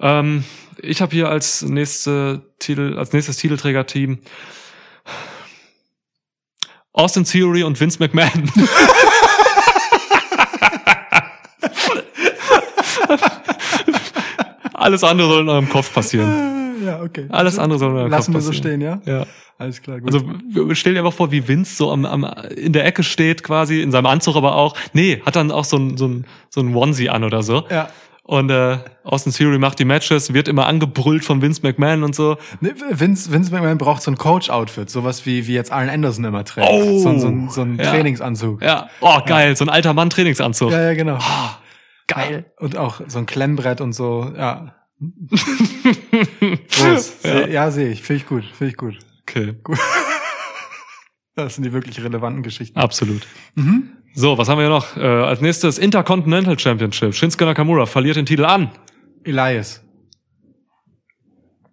Ähm, ich habe hier als nächste Titel, als nächstes Titelträger-Team Austin Theory und Vince McMahon. Alles andere soll in eurem Kopf passieren. Ja, okay. Alles andere soll in eurem Lassen Kopf wir so passieren. stehen, ja? Ja. Alles klar, gut. Also stell dir einfach vor, wie Vince so am, am, in der Ecke steht, quasi, in seinem Anzug aber auch. Nee, hat dann auch so ein, so ein, so ein Onesie an oder so. ja. Und äh, Austin Theory macht die Matches, wird immer angebrüllt von Vince McMahon und so. Vince, Vince McMahon braucht so ein Coach-Outfit, sowas wie, wie jetzt Arlen Anderson immer trägt. Oh. so, ein- so, so ein Ja. Trainingsanzug. Ja, oh geil, so ein alter Mann Trainingsanzug. ja, ja, genau. Ah, geil. Und auch so ein Klemmbrett und so, ja. Groß. Ja. ja, ja sehe ich. Finde ich gut. Finde ich gut. Okay, Das sind die wirklich relevanten Geschichten. absolut. Mhm. So, was haben wir noch? Äh, als nächstes Intercontinental Championship. Shinsuke Nakamura verliert den Titel an. Elias.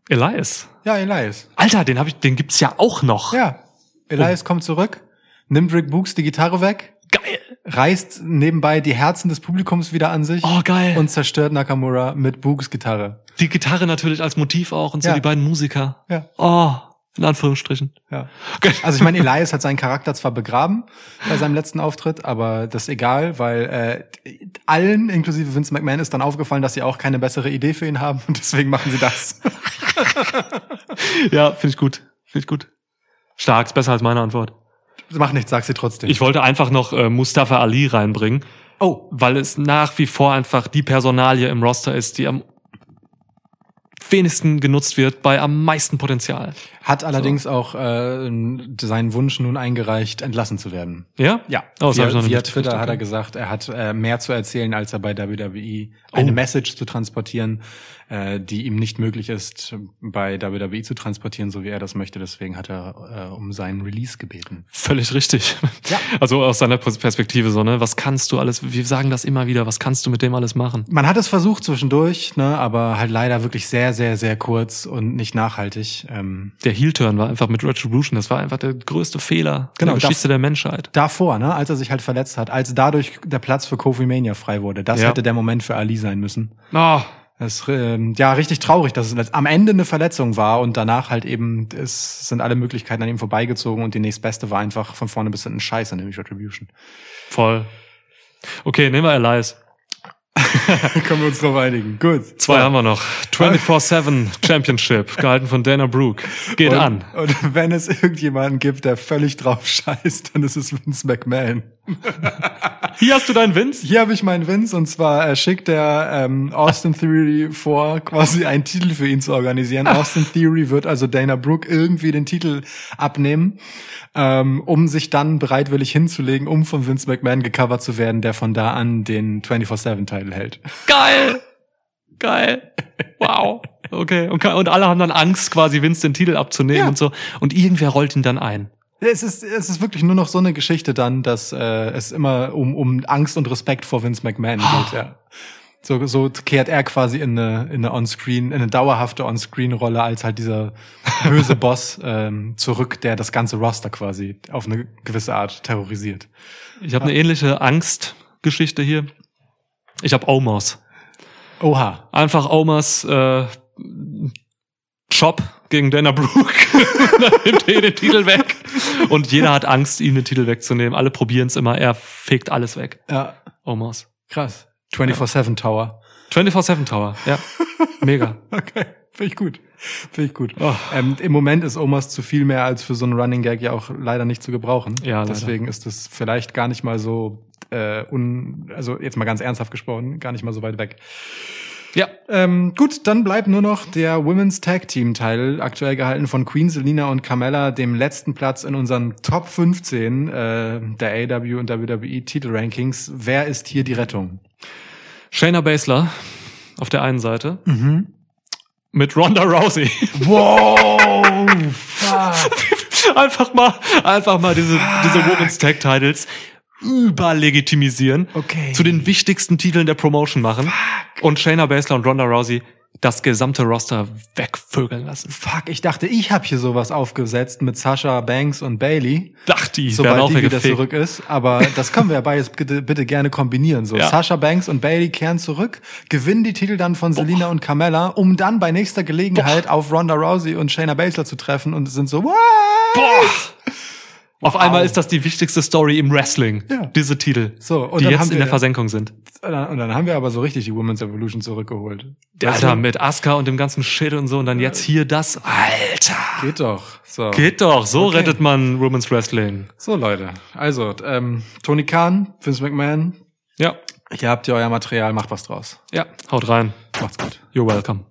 Elias. Ja, Elias. Alter, den hab ich, den gibt's ja auch noch. Ja. Elias kommt zurück, nimmt Rick Books die Gitarre weg, Geil. reißt nebenbei die Herzen des Publikums wieder an sich Oh, geil. und zerstört Nakamura mit Books Gitarre. Die Gitarre natürlich als Motiv auch und so Ja. die beiden Musiker. Ja. Oh, in Anführungsstrichen. Ja. Okay. Also ich meine, Elias hat seinen Charakter zwar begraben bei seinem letzten Auftritt, aber das ist egal, weil äh, allen, inklusive Vince McMahon, ist dann aufgefallen, dass sie auch keine bessere Idee für ihn haben und deswegen machen sie das. Ja, finde ich gut. Finde ich gut. Stark, ist besser als meine Antwort. Mach nichts, sag sie trotzdem. Ich wollte einfach noch äh, Mustafa Ali reinbringen, oh, weil es nach wie vor einfach die Personalie im Roster ist, die am wenigsten genutzt wird, bei am meisten Potenzial. Hat allerdings auch äh, seinen Wunsch nun eingereicht, entlassen zu werden. Ja? Ja, Oh, das hab ich noch via, via Twitter hat er okay. gesagt, er hat äh, mehr zu erzählen, als er bei WWE eine Oh. Message zu transportieren, äh, die ihm nicht möglich ist, bei WWE zu transportieren, so wie er das möchte. Deswegen hat er äh, um seinen Release gebeten. Völlig richtig. Ja. Also aus seiner Perspektive so, ne? Was kannst du alles, wir sagen das immer wieder, was kannst du mit dem alles machen? Man hat es versucht zwischendurch, ne, aber halt leider wirklich sehr, sehr sehr, sehr kurz und nicht nachhaltig. Ähm, Der Heel-Turn war einfach mit Retribution, das war einfach der größte Fehler Genau, in der Geschichte der Menschheit. davor, ne, als er sich halt verletzt hat, als dadurch der Platz für Kofi Mania frei wurde. Das Ja. hätte der Moment für Ali sein müssen. Oh, Das ähm, ja richtig traurig, dass es am Ende eine Verletzung war und danach halt eben es sind alle Möglichkeiten an ihm vorbeigezogen und die nächstbeste war einfach von vorne bis hinten Scheiße, nämlich Retribution. voll. Okay, nehmen wir Elias. Können wir uns drauf einigen. Gut. Zwei haben wir noch. 24-7 Championship, gehalten von Dana Brooke. Geht und, an. Und wenn es irgendjemanden gibt, der völlig drauf scheißt, dann ist es Vince McMahon. Hier hast du deinen Vince. Hier habe ich meinen Vince und zwar äh, schickt er ähm, Austin Theory vor, quasi einen Titel für ihn zu organisieren. Austin Theory wird also Dana Brooke irgendwie den Titel abnehmen, ähm, um sich dann bereitwillig hinzulegen, um von Vince McMahon gecovert zu werden, der von da an den 24-7-Titel hält. Geil. Geil. Wow. Okay. Und, und alle haben dann Angst, quasi Vince den Titel abzunehmen Ja. und so. Und irgendwer rollt ihn dann ein. Es ist, es ist wirklich nur noch so eine Geschichte dann, dass äh, es immer um, um Angst und Respekt vor Vince McMahon geht. Ja. So, so kehrt er quasi in eine, in eine On-Screen, in eine dauerhafte On-Screen-Rolle als halt dieser böse Boss ähm, zurück, der das ganze Roster quasi auf eine gewisse Art terrorisiert. Ich habe eine ähnliche Angstgeschichte hier. Ich habe Omos. Oha. Einfach Omos äh, Shop gegen Dana Brooke. Dann nimmt er den Titel weg. Und jeder hat Angst, ihm den Titel wegzunehmen. Alle probieren es immer. Er fegt alles weg. Ja, Omos. krass. 24-7 Tower. 24-7 Tower. Ja. Mega. Okay, finde ich gut. Finde ich gut. Oh. Ähm, Im Moment ist Omas zu viel mehr als für so einen Running Gag ja auch leider nicht zu gebrauchen. Ja, leider. Deswegen ist es vielleicht gar nicht mal so äh, un, also jetzt mal ganz ernsthaft gesprochen, gar nicht mal so weit weg. Ja. Ähm, gut, dann bleibt nur noch der Women's Tag Team Teil, aktuell gehalten von Queen Selina und Carmella, dem letzten Platz in unseren Top 15 äh, der AW und WWE Titel Rankings. Wer ist hier die Rettung? Shayna Baszler auf der einen Seite Mhm. mit Ronda Rousey. Wow! einfach mal, einfach mal diese, diese Women's Tag Titles überlegitimisieren. Okay. Zu den wichtigsten Titeln der Promotion machen. Und Shayna Baszler und Ronda Rousey das gesamte Roster wegvögeln lassen. Fuck, ich dachte, ich habe hier sowas aufgesetzt mit Sasha Banks und Bailey, Dachte ich, sobald auch die wieder weggefegt. zurück ist. Aber das können wir ja beides bitte, bitte gerne kombinieren. So Ja. Sasha Banks und Bailey kehren zurück, gewinnen die Titel dann von Selina und Carmella, um dann bei nächster Gelegenheit auf Ronda Rousey und Shayna Baszler zu treffen und sind so, what? Boah! Auf einmal ist das die wichtigste Story im Wrestling. Ja. Diese Titel. So, und die jetzt haben in der Versenkung sind. Und dann, und dann haben wir aber so richtig die Women's Evolution zurückgeholt. Weißt Alter, du? mit Asuka und dem ganzen Shit und so und dann jetzt hier das. Alter. Geht doch. So. Geht doch, so Okay. rettet man Women's Wrestling. So, Leute. Also, ähm, Tony Khan, Vince McMahon, Ja. hier habt ihr euer Material, macht was draus. Ja, haut rein. Macht's gut. You're welcome.